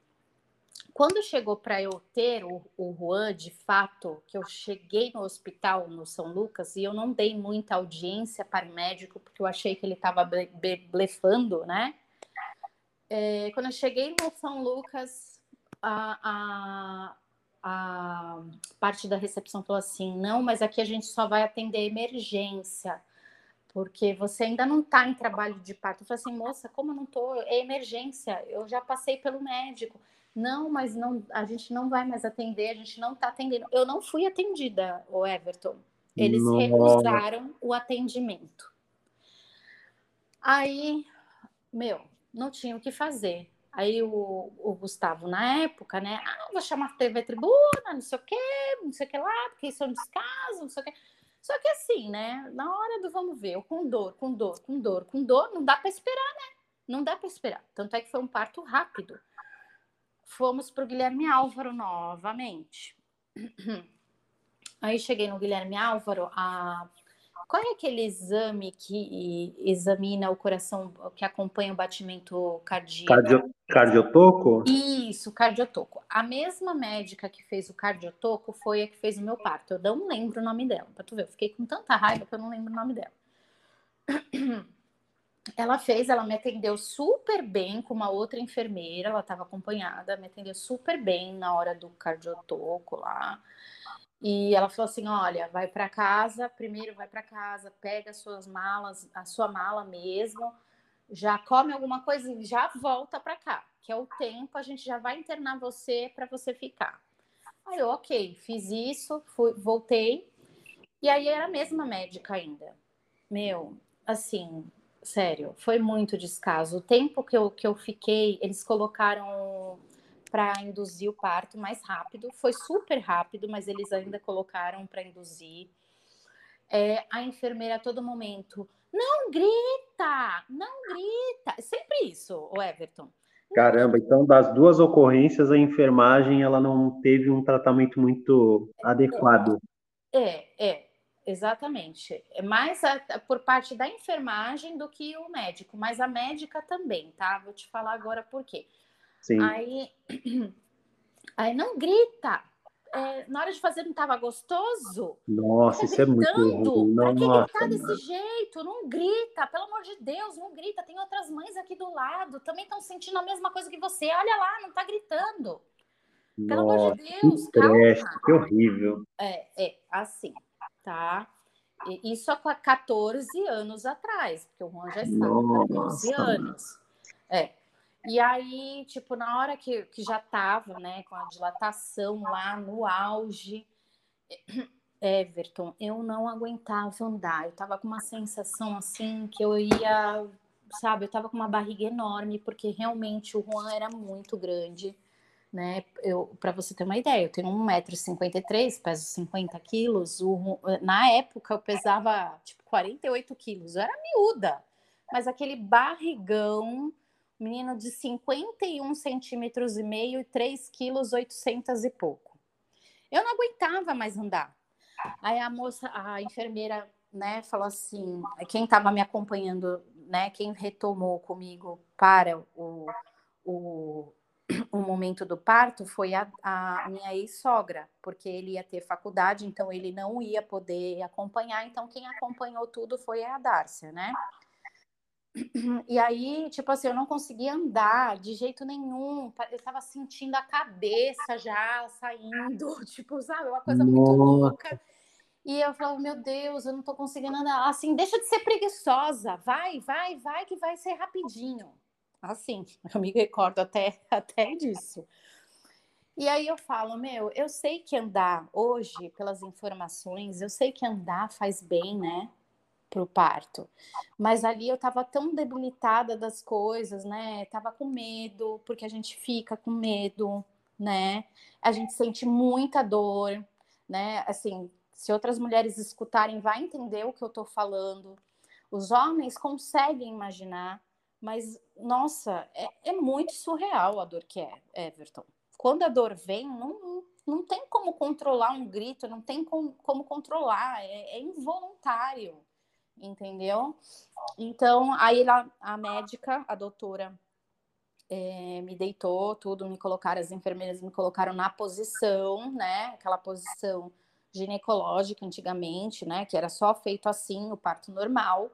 quando chegou para eu ter o, o Juan, de fato, que eu cheguei no hospital no São Lucas e eu não dei muita audiência para o médico, porque eu achei que ele estava blefando, né? É, quando eu cheguei no São Lucas, a, a, a parte da recepção falou assim: não, mas aqui a gente só vai atender emergência porque você ainda não está em trabalho de parto. Eu falei assim, moça, como eu não estou? É emergência, eu já passei pelo médico. Não, mas não, a gente não vai mais atender, a gente não está atendendo. Eu não fui atendida, o Everton. Eles Nossa. recusaram o atendimento. Aí, meu, não tinha o que fazer. Aí o, o, Gustavo, na época, né? Ah, vou chamar a TV Tribuna, não sei o quê, não sei o que lá, porque isso é um descaso, não sei o quê. Só que assim, né? Na hora do vamos ver, com dor, com dor, com dor, com dor, não dá para esperar, né? Não dá para esperar. Tanto é que foi um parto rápido. Fomos para o Guilherme Álvaro novamente. Aí cheguei no Guilherme Álvaro, a qual é aquele exame que examina o coração, que acompanha o batimento cardíaco? Cardio, cardiotoco? Isso, cardiotoco. A mesma médica que fez o cardiotoco foi a que fez o meu parto. Eu não lembro o nome dela. Pra tu ver, eu fiquei com tanta raiva que eu não lembro o nome dela. Ela fez, ela me atendeu super bem com uma outra enfermeira, ela estava acompanhada, me atendeu super bem na hora do cardiotoco lá. E ela falou assim: olha, vai para casa, primeiro vai para casa, pega as suas malas, a sua mala mesmo, já come alguma coisa e já volta para cá, que é o tempo, a gente já vai internar você para você ficar. Aí eu, ok, fiz isso, fui, voltei, e aí era a mesma médica ainda. Meu, assim, sério, foi muito descaso. O tempo que eu, que eu fiquei, eles colocaram para induzir o parto mais rápido. Foi super rápido, mas eles ainda colocaram para induzir. É, a enfermeira a todo momento, não grita, não grita. Sempre isso, o Everton. Caramba, então das duas ocorrências, a enfermagem ela não teve um tratamento muito adequado. É, é, exatamente. É mais a, por parte da enfermagem do que o médico, mas a médica também, tá? Vou te falar agora por quê. Sim. Aí, aí não grita. É, na hora de fazer não estava gostoso? Nossa, isso é muito ruim. Pra que gritar desse jeito? Não grita, pelo amor de Deus, não grita. Tem outras mães aqui do lado, também estão sentindo a mesma coisa que você. Olha lá, não está gritando. Pelo Nossa, amor de Deus, que calma. Que horrível. É, é, assim, tá? Isso há 14 anos atrás, porque o Juan já estava com 14 anos. É. E aí, tipo, na hora que, que já tava, né, com a dilatação lá no auge, Everton, eu não aguentava andar. Eu tava com uma sensação assim que eu ia, sabe, eu tava com uma barriga enorme, porque realmente o Juan era muito grande, né? Eu, para você ter uma ideia, eu tenho 1,53m, peso 50 quilos. O, na época eu pesava tipo 48 quilos, eu era miúda, mas aquele barrigão menino de 51 centímetros e meio e 3 quilos 800 e pouco. Eu não aguentava mais andar. Aí a moça, a enfermeira, né, falou assim, quem estava me acompanhando, né, quem retomou comigo para o, o, o momento do parto foi a, a minha ex-sogra, porque ele ia ter faculdade, então ele não ia poder acompanhar, então quem acompanhou tudo foi a Dárcia, né? E aí, tipo assim, eu não conseguia andar de jeito nenhum. Eu tava sentindo a cabeça já saindo, tipo, sabe, uma coisa muito louca. E eu falava, meu Deus, eu não tô conseguindo andar. Assim, deixa de ser preguiçosa, vai, vai, vai, que vai ser rapidinho. Assim, eu me recordo até, até disso. E aí eu falo, meu, eu sei que andar hoje, pelas informações, eu sei que andar faz bem, né? Pro parto. Mas ali eu tava tão debilitada das coisas, né? Tava com medo, porque a gente fica com medo, né? A gente sente muita dor, né? Assim, se outras mulheres escutarem, vai entender o que eu tô falando. Os homens conseguem imaginar, mas, nossa, é, é muito surreal a dor que é, Everton quando a dor vem, não, não tem como controlar um grito, não tem como, como controlar, é, é involuntário, entendeu? Então, aí lá, a médica, a doutora, é, me deitou, tudo, me colocaram, as enfermeiras me colocaram na posição, né? Aquela posição ginecológica antigamente, né? Que era só feito assim, o parto normal.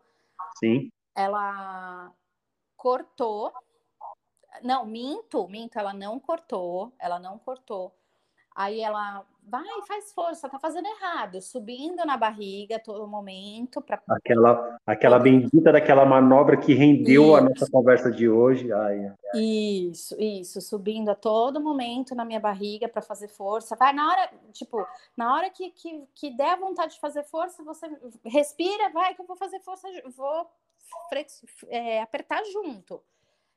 Sim. Ela cortou não, minto, minto, ela não cortou, ela não cortou. Aí ela vai, faz força, tá fazendo errado, subindo na barriga todo momento para aquela aquela bendita daquela manobra que rendeu isso. a nossa conversa de hoje. Ai, ai. Isso, isso, subindo a todo momento na minha barriga para fazer força. Vai na hora, tipo, na hora que, que, que der vontade de fazer força, você respira, vai que eu vou fazer força, vou é, apertar junto.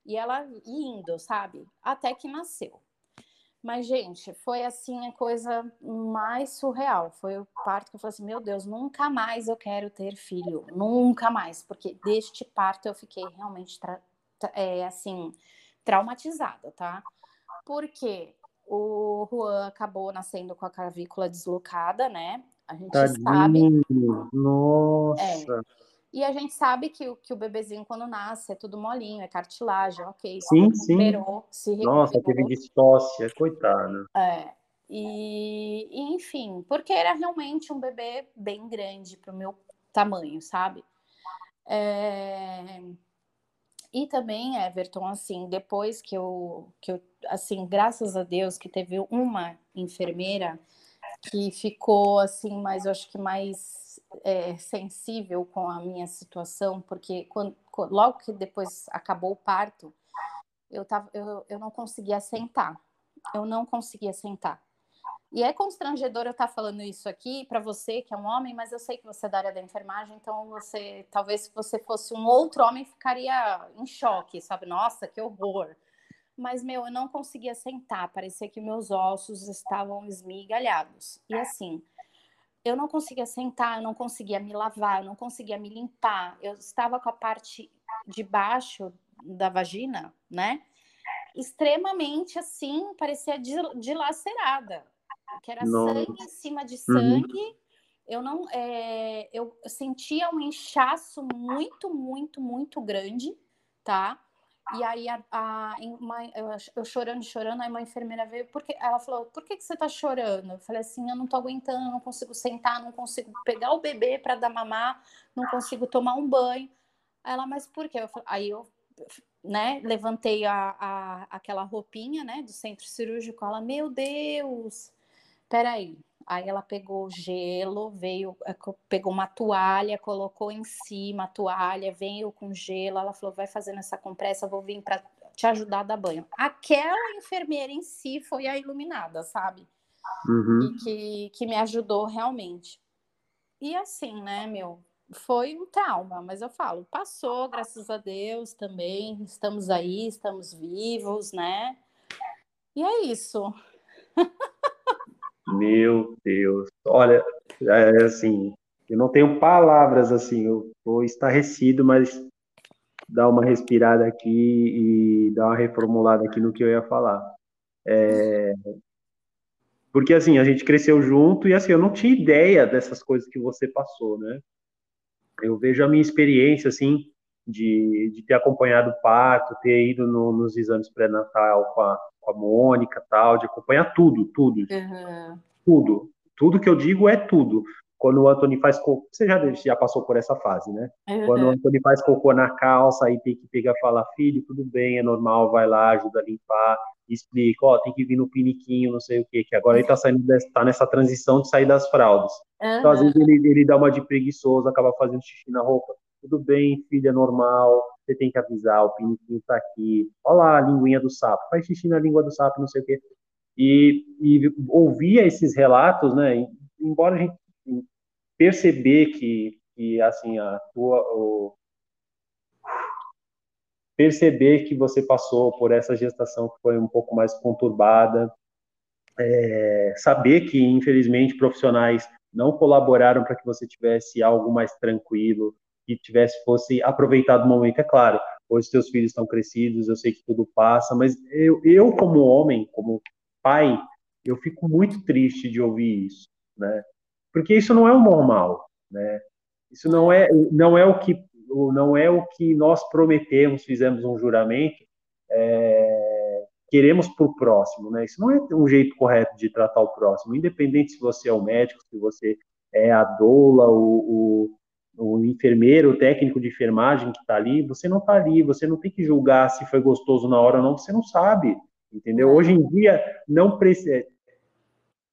E ela indo, sabe? Até que nasceu. Mas, gente, foi assim a coisa mais surreal. Foi o parto que eu falei assim: meu Deus, nunca mais eu quero ter filho. Nunca mais. Porque deste parto eu fiquei realmente, é, assim, traumatizada, tá? Porque o Juan acabou nascendo com a clavícula deslocada, né? A gente Tadinho. sabe. Nossa. É, e a gente sabe que, que o bebezinho, quando nasce, é tudo molinho, é cartilagem, ok. Sim, se recuperou, sim. Se. Nossa, teve distócia, coitada. É. E, e, enfim, porque era realmente um bebê bem grande para o meu tamanho, sabe? É... E também, Everton, assim, depois que eu, que eu, assim, graças a Deus que teve uma enfermeira que ficou, assim, mais, eu acho que mais é, sensível com a minha situação, porque quando, logo que depois acabou o parto, eu, tava, eu, eu não conseguia sentar. Eu não conseguia sentar. E é constrangedor eu estar falando isso aqui para você, que é um homem, mas eu sei que você é da área da enfermagem, então você, talvez se você fosse um outro homem, ficaria em choque, sabe? Nossa, que horror. Mas, meu, eu não conseguia sentar, parecia que meus ossos estavam esmigalhados. E assim, eu não conseguia sentar, eu não conseguia me lavar, eu não conseguia me limpar. Eu estava com a parte de baixo da vagina, né? Extremamente assim, parecia dilacerada, que era Nossa. sangue em cima de uhum. sangue. Uhum. Eu não, é, eu sentia um inchaço muito, muito, muito grande, tá? E aí, a, a, uma, eu, chorando, chorando, aí uma enfermeira veio, porque ela falou, por que, que você tá chorando? Eu falei assim, eu não tô aguentando, não consigo sentar, não consigo pegar o bebê para dar mamar, não consigo tomar um banho. Aí ela, mas por quê? Eu falei, aí eu, né, levantei a, a, aquela roupinha, né, do centro cirúrgico, ela, meu Deus, peraí, Aí ela pegou gelo, veio, é, pegou uma toalha, colocou em cima a toalha, veio com gelo. Ela falou: vai fazendo essa compressa, vou vir para te ajudar a dar banho. Aquela enfermeira em si foi a iluminada, sabe? Uhum. E que, que me ajudou realmente. E assim, né, meu, foi um trauma, mas eu falo, passou, graças a Deus também. Estamos aí, estamos vivos, né? E é isso. Meu Deus. Olha, é assim, eu não tenho palavras assim, eu estou estarrecido, mas dá uma respirada aqui e dá uma reformulada aqui no que eu ia falar. É... Porque assim, a gente cresceu junto e assim, eu não tinha ideia dessas coisas que você passou, né? Eu vejo a minha experiência, assim, de, de ter acompanhado o parto, ter ido no, nos exames pré-natal com a, com a Mônica tal, de acompanhar tudo, tudo. Uhum. Tudo. Tudo que eu digo é tudo. Quando o Anthony faz cocô, você já, já passou por essa fase, né? Uhum. Quando o Anthony faz cocô na calça, aí tem que pegar e falar, filho, tudo bem, é normal, vai lá, ajuda a limpar, explica, ó, tem que vir no piniquinho, não sei o que, que agora ele tá saindo, tá nessa transição de sair das fraldas. Uhum. Então, às vezes, ele, ele dá uma de preguiçoso, acaba fazendo xixi na roupa tudo bem, filha, normal, você tem que avisar, o piniquinho tá aqui, olha lá a linguinha do sapo, faz xixi na língua do sapo, não sei o quê. E, e ouvia esses relatos, né? Embora a gente perceber que, que assim, a tua, o, perceber que você passou por essa gestação que foi um pouco mais conturbada, é, saber que, infelizmente, profissionais não colaboraram para que você tivesse algo mais tranquilo, que tivesse fosse aproveitado o momento. É claro, hoje seus filhos estão crescidos, eu sei que tudo passa, mas eu, eu como homem, como pai, eu fico muito triste de ouvir isso, né? Porque isso não é o normal, né? Isso não é não é o que não é o que nós prometemos, fizemos um juramento, é, queremos para o próximo, né? Isso não é um jeito correto de tratar o próximo, independente se você é o médico, se você é a doula, o, o, o enfermeiro, o técnico de enfermagem que está ali, você não está ali, você não tem que julgar se foi gostoso na hora ou não, você não sabe, entendeu? Hoje em dia, não precisa.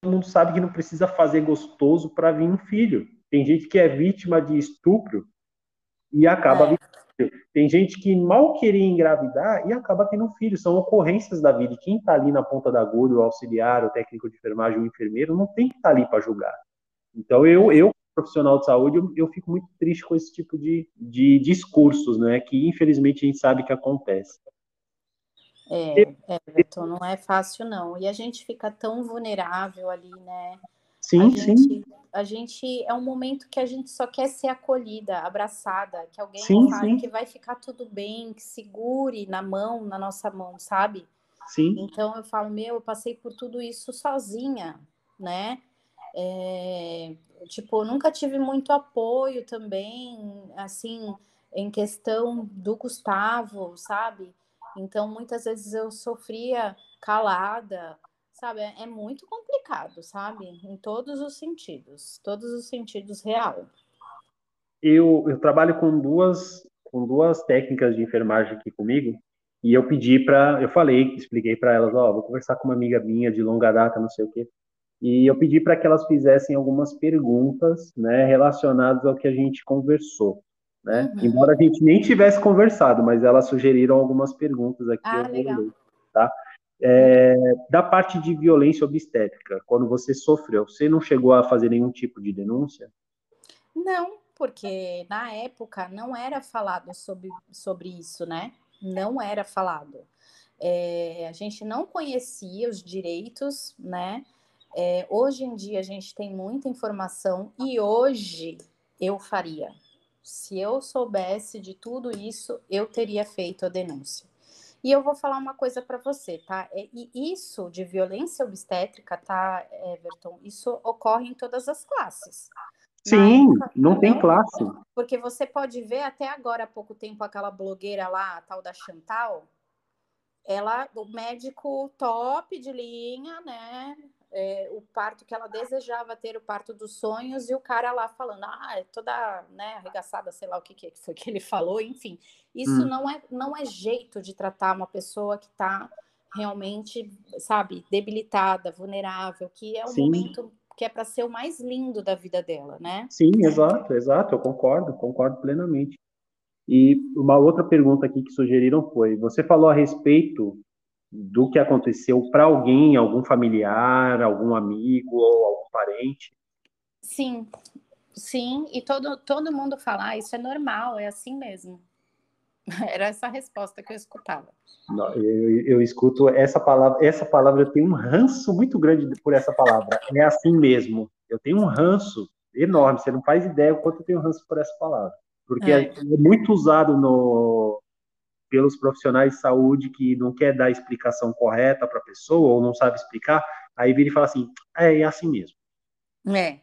Todo mundo sabe que não precisa fazer gostoso para vir um filho. Tem gente que é vítima de estupro e acaba é. Tem gente que mal queria engravidar e acaba tendo um filho. São ocorrências da vida. E quem está ali na ponta da agulha, o auxiliar, o técnico de enfermagem, o enfermeiro, não tem que estar tá ali para julgar. Então, eu, eu, profissional de saúde, eu, eu, fico muito triste com esse tipo de, de discursos, né? Que infelizmente a gente sabe que acontece. É, Everton, não é fácil não. E a gente fica tão vulnerável ali, né? Sim, a sim. Gente, a gente é um momento que a gente só quer ser acolhida, abraçada, que alguém sim, sim. que vai ficar tudo bem, que segure na mão, na nossa mão, sabe? Sim. Então eu falo, meu, eu passei por tudo isso sozinha, né? É, tipo, nunca tive muito apoio também, assim, em questão do Gustavo, sabe? Então muitas vezes eu sofria calada, sabe? É, é muito complicado, sabe? Em todos os sentidos, todos os sentidos real. Eu, eu trabalho com duas com duas técnicas de enfermagem aqui comigo e eu pedi para, eu falei, expliquei para elas, ó, oh, vou conversar com uma amiga minha de longa data, não sei o quê. E eu pedi para que elas fizessem algumas perguntas, né, relacionadas ao que a gente conversou, né? Uhum. Embora a gente nem tivesse conversado, mas elas sugeriram algumas perguntas aqui. Ah, legal. Ler, tá? É, da parte de violência obstétrica, quando você sofreu, você não chegou a fazer nenhum tipo de denúncia? Não, porque na época não era falado sobre, sobre isso, né? Não era falado. É, a gente não conhecia os direitos, né? É, hoje em dia a gente tem muita informação e hoje eu faria. Se eu soubesse de tudo isso, eu teria feito a denúncia. E eu vou falar uma coisa para você, tá? É, e isso de violência obstétrica, tá, Everton? Isso ocorre em todas as classes. Sim, época, não tem classe. Porque você pode ver até agora há pouco tempo aquela blogueira lá, a tal da Chantal, ela, o médico top de linha, né? É, o parto que ela desejava ter, o parto dos sonhos, e o cara lá falando, ah, é toda né, arregaçada, sei lá o que, que foi que ele falou, enfim. Isso hum. não, é, não é jeito de tratar uma pessoa que está realmente, sabe, debilitada, vulnerável, que é um Sim. momento que é para ser o mais lindo da vida dela, né? Sim, exato, exato, eu concordo, concordo plenamente. E uma outra pergunta aqui que sugeriram foi: você falou a respeito do que aconteceu para alguém, algum familiar, algum amigo ou algum parente? Sim, sim, e todo, todo mundo falar, ah, isso é normal, é assim mesmo. Era essa a resposta que eu escutava. Não, eu, eu, escuto essa palavra, essa palavra, eu tenho um ranço muito grande por essa palavra. É assim mesmo. Eu tenho um ranço enorme, você não faz ideia o quanto eu tenho ranço por essa palavra. Porque é, é muito usado no, pelos profissionais de saúde que não quer dar a explicação correta para a pessoa ou não sabe explicar, aí vira e fala assim, é, é assim mesmo. É.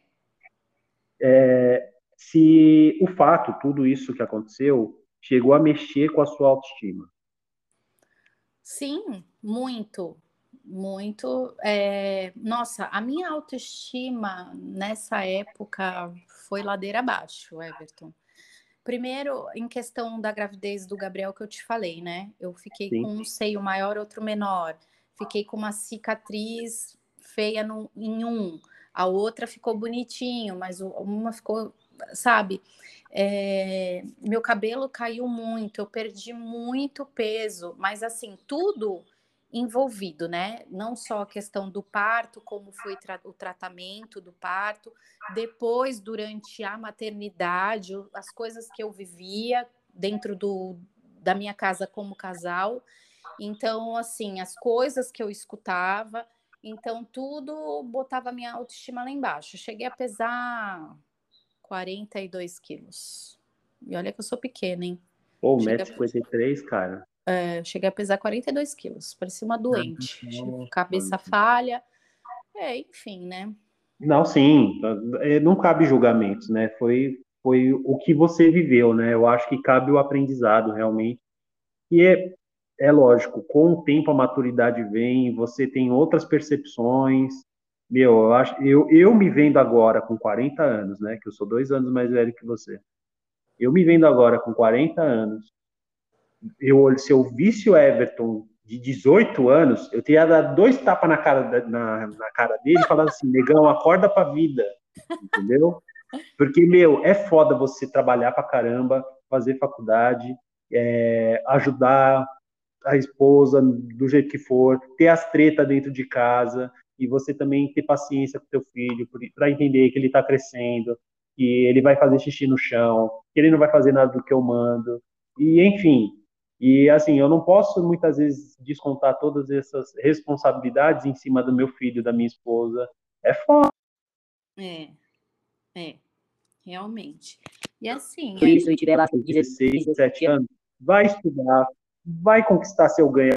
é. Se o fato, tudo isso que aconteceu, chegou a mexer com a sua autoestima. Sim, muito, muito. É, nossa, a minha autoestima nessa época foi ladeira abaixo, Everton. Primeiro, em questão da gravidez do Gabriel que eu te falei, né? Eu fiquei Sim. com um seio maior, outro menor. Fiquei com uma cicatriz feia no, em um. A outra ficou bonitinho, mas uma ficou, sabe? É, meu cabelo caiu muito, eu perdi muito peso, mas assim, tudo envolvido, né? Não só a questão do parto, como foi tra o tratamento do parto, depois, durante a maternidade, as coisas que eu vivia dentro do, da minha casa como casal. Então, assim, as coisas que eu escutava, então tudo botava minha autoestima lá embaixo. Cheguei a pesar 42 quilos. E olha que eu sou pequena, hein? Pô, 1,53m, cara. É, cheguei a pesar 42 quilos, parecia uma doente, cabeça falha, é, enfim, né? Não, sim, é, não cabe julgamentos, né? Foi, foi o que você viveu, né? Eu acho que cabe o aprendizado, realmente. E é, é lógico, com o tempo a maturidade vem, você tem outras percepções. Meu, eu, acho, eu, eu me vendo agora com 40 anos, né? Que eu sou dois anos mais velho que você. Eu me vendo agora com 40 anos, eu, se eu visse o Everton de 18 anos, eu teria dado dois tapas na cara, na, na cara dele e falado assim, negão, acorda pra vida, entendeu? Porque, meu, é foda você trabalhar pra caramba, fazer faculdade, é, ajudar a esposa do jeito que for, ter as tretas dentro de casa, e você também ter paciência com teu filho, para entender que ele está crescendo, que ele vai fazer xixi no chão, que ele não vai fazer nada do que eu mando, e enfim, e assim, eu não posso muitas vezes descontar todas essas responsabilidades em cima do meu filho, da minha esposa. É foda. É, é, realmente. E assim. Se isso tiver lá 16, 17 anos, vai estudar, vai conquistar seu ganho,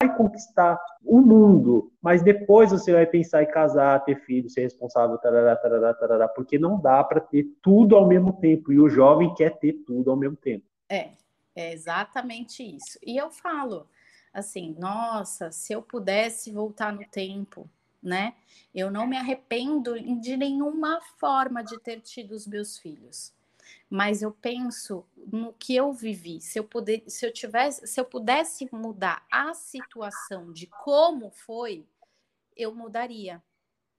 vai conquistar o mundo, mas depois você vai pensar em casar, ter filho, ser responsável, tarará, tarará, tarará, porque não dá para ter tudo ao mesmo tempo. E o jovem quer ter tudo ao mesmo tempo. É, é exatamente isso. E eu falo assim, nossa, se eu pudesse voltar no tempo, né? Eu não me arrependo de nenhuma forma de ter tido os meus filhos. Mas eu penso no que eu vivi. Se eu puder, se eu tivesse, se eu pudesse mudar a situação de como foi, eu mudaria.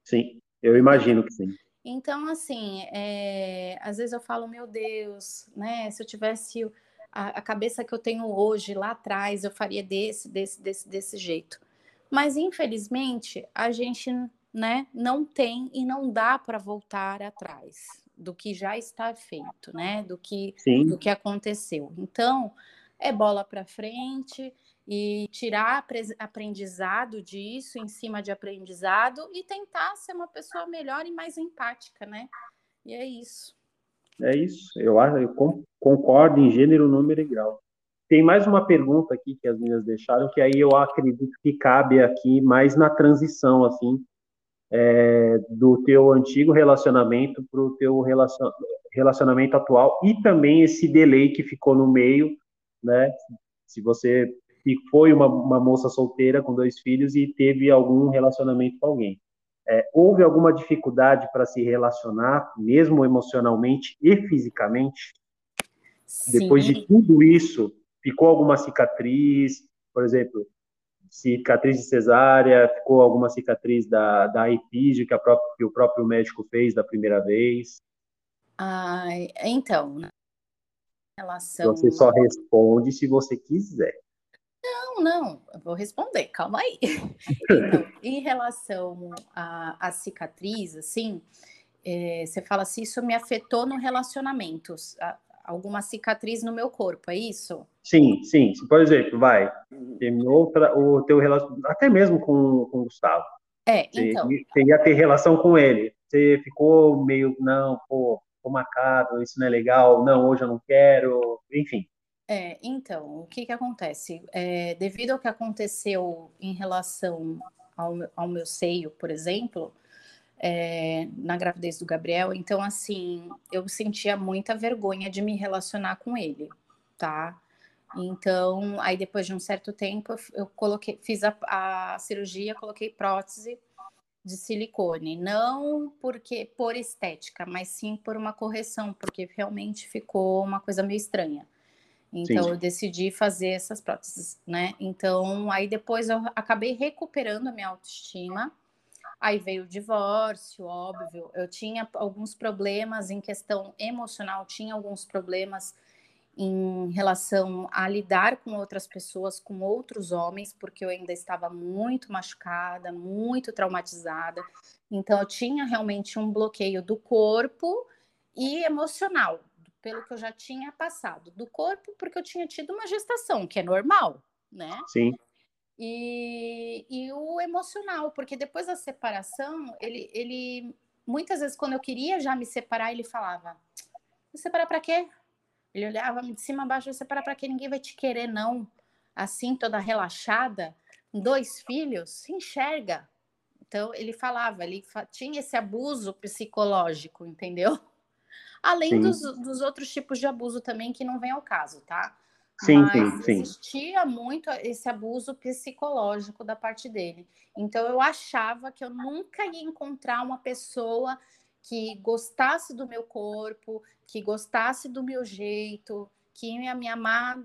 Sim, eu imagino que sim. Então, assim, é, às vezes eu falo, meu Deus, né? Se eu tivesse a, a cabeça que eu tenho hoje, lá atrás, eu faria desse, desse, desse, desse jeito. Mas, infelizmente, a gente né, não tem e não dá para voltar atrás do que já está feito, né? Do que, do que aconteceu. Então, é bola para frente e tirar aprendizado disso, em cima de aprendizado, e tentar ser uma pessoa melhor e mais empática, né? E é isso. É isso. Eu, eu concordo em gênero, número e grau. Tem mais uma pergunta aqui que as meninas deixaram, que aí eu acredito que cabe aqui mais na transição, assim, é, do teu antigo relacionamento para o teu relacion, relacionamento atual e também esse delay que ficou no meio, né? Se você foi uma, uma moça solteira com dois filhos e teve algum relacionamento com alguém. É, houve alguma dificuldade para se relacionar, mesmo emocionalmente e fisicamente? Sim. Depois de tudo isso, ficou alguma cicatriz, por exemplo, cicatriz de cesárea, ficou alguma cicatriz da, da epígio que, que o próprio médico fez da primeira vez? Ah, então, relação... Você só responde se você quiser. Não, não, eu vou responder, calma aí. Então, em relação à, cicatriz, assim, é, você fala se isso me afetou no relacionamento, alguma cicatriz no meu corpo, é isso? Sim, sim. Por exemplo, vai, terminou o teu relacionamento, até mesmo com, com o Gustavo. É, então. Você ia ter relação com ele, você ficou meio, não, pô, ficou marcado, isso não é legal, não, hoje eu não quero, enfim. É, então, o que que acontece? É, devido ao que aconteceu em relação ao, ao meu seio, por exemplo, é, na gravidez do Gabriel, então, assim, eu sentia muita vergonha de me relacionar com ele, tá? Então, aí depois de um certo tempo, eu coloquei, fiz a, a cirurgia, coloquei prótese de silicone, não porque por estética, mas sim por uma correção, porque realmente ficou uma coisa meio estranha. Então, Sim. eu decidi fazer essas próteses, né? Então, aí depois eu acabei recuperando a minha autoestima. Aí veio o divórcio, óbvio. Eu tinha alguns problemas em questão emocional, tinha alguns problemas em relação a lidar com outras pessoas, com outros homens, porque eu ainda estava muito machucada, muito traumatizada. Então, eu tinha realmente um bloqueio do corpo e emocional, pelo que eu já tinha passado. Do corpo, porque eu tinha tido uma gestação, que é normal, né? Sim. E, e o emocional, porque depois da separação, ele, ele muitas vezes, quando eu queria já me separar, ele falava: separar para quê? Ele olhava de cima a baixo: separar para quê? Ninguém vai te querer, não. Assim, toda relaxada, dois filhos, se enxerga. Então, ele falava, ele tinha esse abuso psicológico, entendeu? Além dos, dos, outros tipos de abuso também que não vem ao caso, tá? Sim, Mas sim, sim. existia muito esse abuso psicológico da parte dele. Então eu achava que eu nunca ia encontrar uma pessoa que gostasse do meu corpo, que gostasse do meu jeito, que ia me amar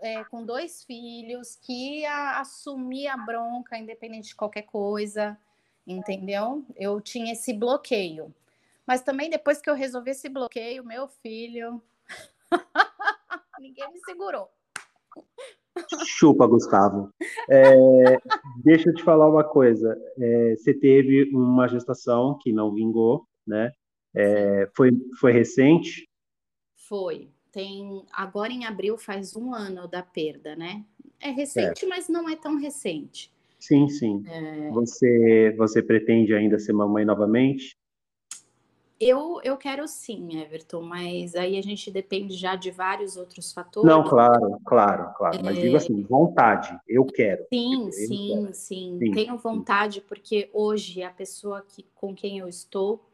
é, com dois filhos, que ia assumir a bronca independente de qualquer coisa, entendeu? Eu tinha esse bloqueio. Mas também depois que eu resolvi esse bloqueio, meu filho Ninguém me segurou. Chupa, Gustavo. É, deixa eu te falar uma coisa. É, você teve uma gestação que não vingou, né? É, foi, foi recente? Foi. Tem agora em abril faz um ano da perda, né? É recente, mas não é tão recente. Sim, sim. É. Você você pretende ainda ser mamãe novamente? Eu, eu quero sim, Everton, mas aí a gente depende já de vários outros fatores. Não, claro, claro, claro. Mas é... digo assim, vontade, eu quero. Sim, eu sim, quero. sim, sim. Tenho vontade, porque hoje a pessoa que, com quem eu estou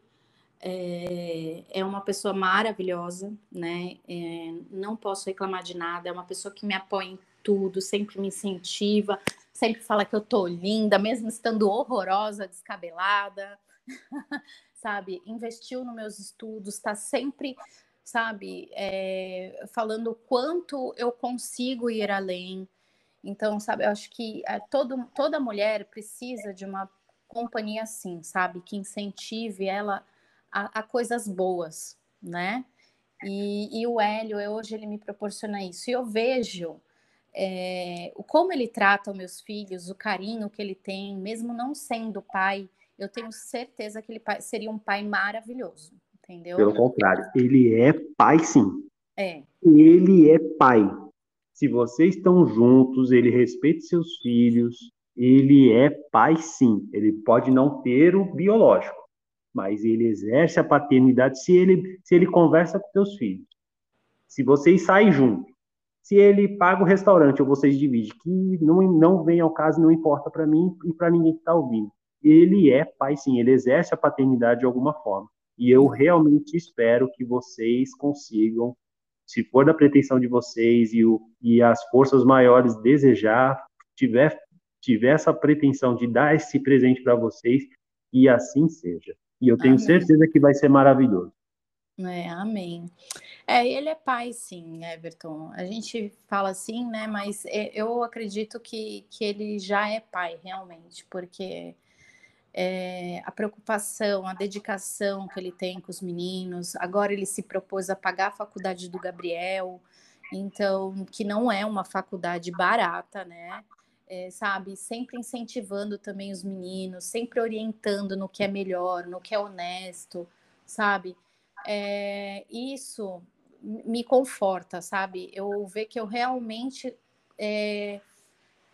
é, é uma pessoa maravilhosa, né? É, não posso reclamar de nada, é uma pessoa que me apoia em tudo, sempre me incentiva, sempre fala que eu tô linda, mesmo estando horrorosa, descabelada. sabe? Investiu nos meus estudos, está sempre, sabe, é, falando o quanto eu consigo ir além. Então, sabe, eu acho que é, todo, toda mulher precisa de uma companhia assim, sabe? Que incentive ela a, a coisas boas, né? E, e, o Hélio, hoje, ele me proporciona isso. E eu vejo é, como ele trata os meus filhos, o carinho que ele tem, mesmo não sendo pai, eu tenho certeza que ele seria um pai maravilhoso, entendeu? Pelo contrário, ele é pai sim. É. Ele é pai. Se vocês estão juntos, ele respeita seus filhos, ele é pai sim. Ele pode não ter o biológico, mas ele exerce a paternidade se ele, se ele conversa com seus filhos. Se vocês saem juntos, se ele paga o restaurante ou vocês dividem, que não, não vem ao caso, não importa para mim e para ninguém que está ouvindo ele é pai sim, ele exerce a paternidade de alguma forma. E eu realmente espero que vocês consigam, se for da pretensão de vocês e, o, e as forças maiores desejar, tiver, tiver essa pretensão de dar esse presente para vocês, e assim seja. E eu tenho amém. certeza que vai ser maravilhoso. É, amém. É, ele é pai, sim, Everton. A gente fala assim, né? Mas é, eu acredito que, que ele já é pai, realmente, porque é, a preocupação, a dedicação que ele tem com os meninos. Agora ele se propôs a pagar a faculdade do Gabriel, então, que não é uma faculdade barata, né? É, sabe, sempre incentivando também os meninos, sempre orientando no que é melhor, no que é honesto, sabe? É, isso me conforta, sabe? Eu ver que eu realmente é,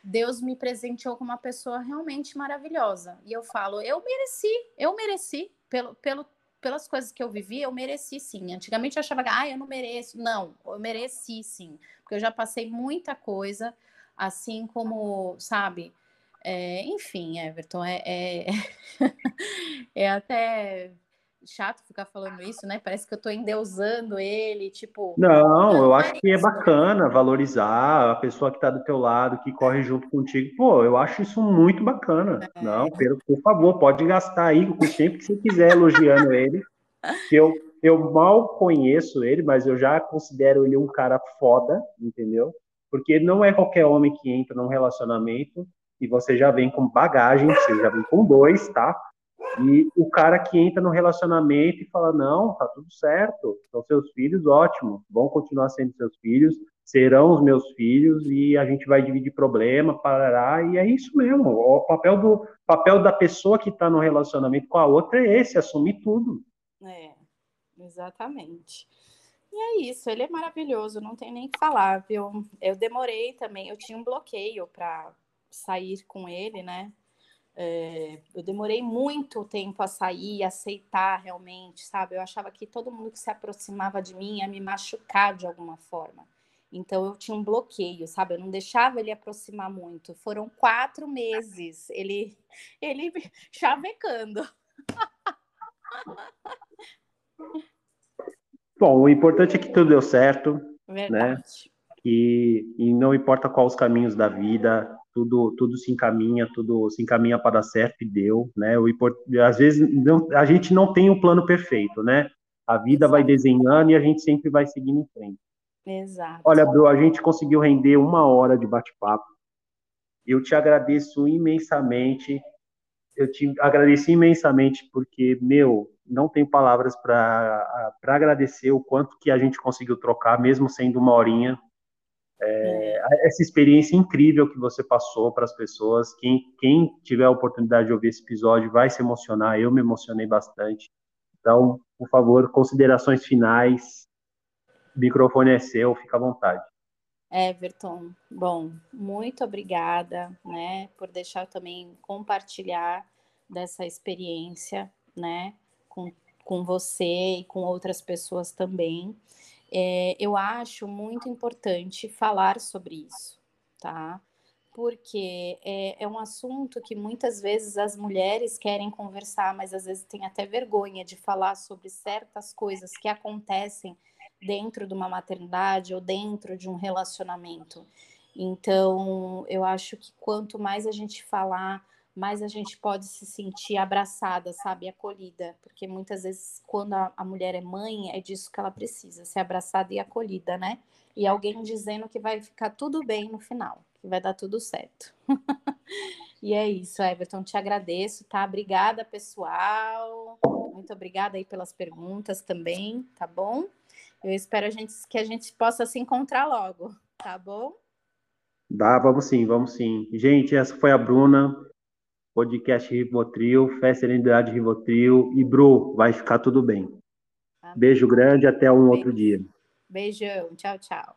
Deus me presenteou com uma pessoa realmente maravilhosa. E eu falo, eu mereci, eu mereci, pelo, pelo, pelas coisas que eu vivi, eu mereci sim. Antigamente eu achava, ah, eu não mereço. Não, eu mereci sim, porque eu já passei muita coisa, assim como, sabe? É, enfim, Everton, é, é, é até chato ficar falando isso, né? Parece que eu tô endeusando ele, tipo. Não, eu acho que é bacana valorizar a pessoa que tá do teu lado, que corre junto contigo. Pô, eu acho isso muito bacana. É. Não, por favor, pode gastar aí o tempo que você quiser elogiando ele. Eu, eu mal conheço ele, mas eu já considero ele um cara foda, entendeu? Porque não é qualquer homem que entra num relacionamento e você já vem com bagagem, você já vem com dois, tá? E o cara que entra no relacionamento e fala: não, tá tudo certo, são seus filhos, ótimo, vão continuar sendo seus filhos, serão os meus filhos e a gente vai dividir problema, parará, e é isso mesmo. O papel, do, papel da pessoa que está no relacionamento com a outra é esse, assumir tudo. É, exatamente. E é isso, ele é maravilhoso, não tem nem que falar, viu? Eu demorei também, eu tinha um bloqueio para sair com ele, né? É, eu demorei muito tempo a sair, aceitar realmente, sabe? Eu achava que todo mundo que se aproximava de mim ia me machucar de alguma forma. Então eu tinha um bloqueio, sabe? Eu não deixava ele aproximar muito. Foram quatro meses ele, ele chavecando. Bom, o importante é que tudo deu certo. Né? Verdade. Né? E, e não importa quais os caminhos da vida, tudo, tudo se encaminha, tudo se encaminha para dar certo e deu, né? O. Às vezes não, a gente não tem um plano perfeito, né? A vida Exato. vai desenhando e a gente sempre vai seguindo em frente. Exato. Olha, Bru, a gente conseguiu render uma hora de bate-papo. Eu te agradeço imensamente. Eu te agradeço imensamente porque, meu, não tenho palavras para agradecer o quanto que a gente conseguiu trocar, mesmo sendo uma horinha. É, essa experiência incrível que você passou para as pessoas. Quem, quem tiver a oportunidade de ouvir esse episódio vai se emocionar. Eu me emocionei bastante. Então, por favor, considerações finais. O microfone é seu, fica à vontade. Everton, bom, muito obrigada, né, por deixar também compartilhar dessa experiência, né, com, com você e com outras pessoas também. É, eu acho muito importante falar sobre isso, tá? Porque é, é, um assunto que muitas vezes as mulheres querem conversar, mas às vezes tem até vergonha de falar sobre certas coisas que acontecem dentro de uma maternidade ou dentro de um relacionamento. Então, eu acho que quanto mais a gente falar, mais a gente pode se sentir abraçada, sabe, acolhida, porque muitas vezes quando a, a, mulher é mãe, é disso que ela precisa, ser abraçada e acolhida, né? E alguém dizendo que vai ficar tudo bem no final, que vai dar tudo certo. e é isso, Everton, te agradeço, tá? Obrigada, pessoal. Muito obrigada aí pelas perguntas também, tá bom? Eu espero a gente, que a gente possa se encontrar logo, tá bom? Dá, vamos sim, vamos sim. Gente, essa foi a Bruna podcast Rivotril, Fé Serenidade Rivotril e Bru, vai ficar tudo bem. Amém. Beijo grande, até um Beijo. outro dia. Beijão, tchau, tchau.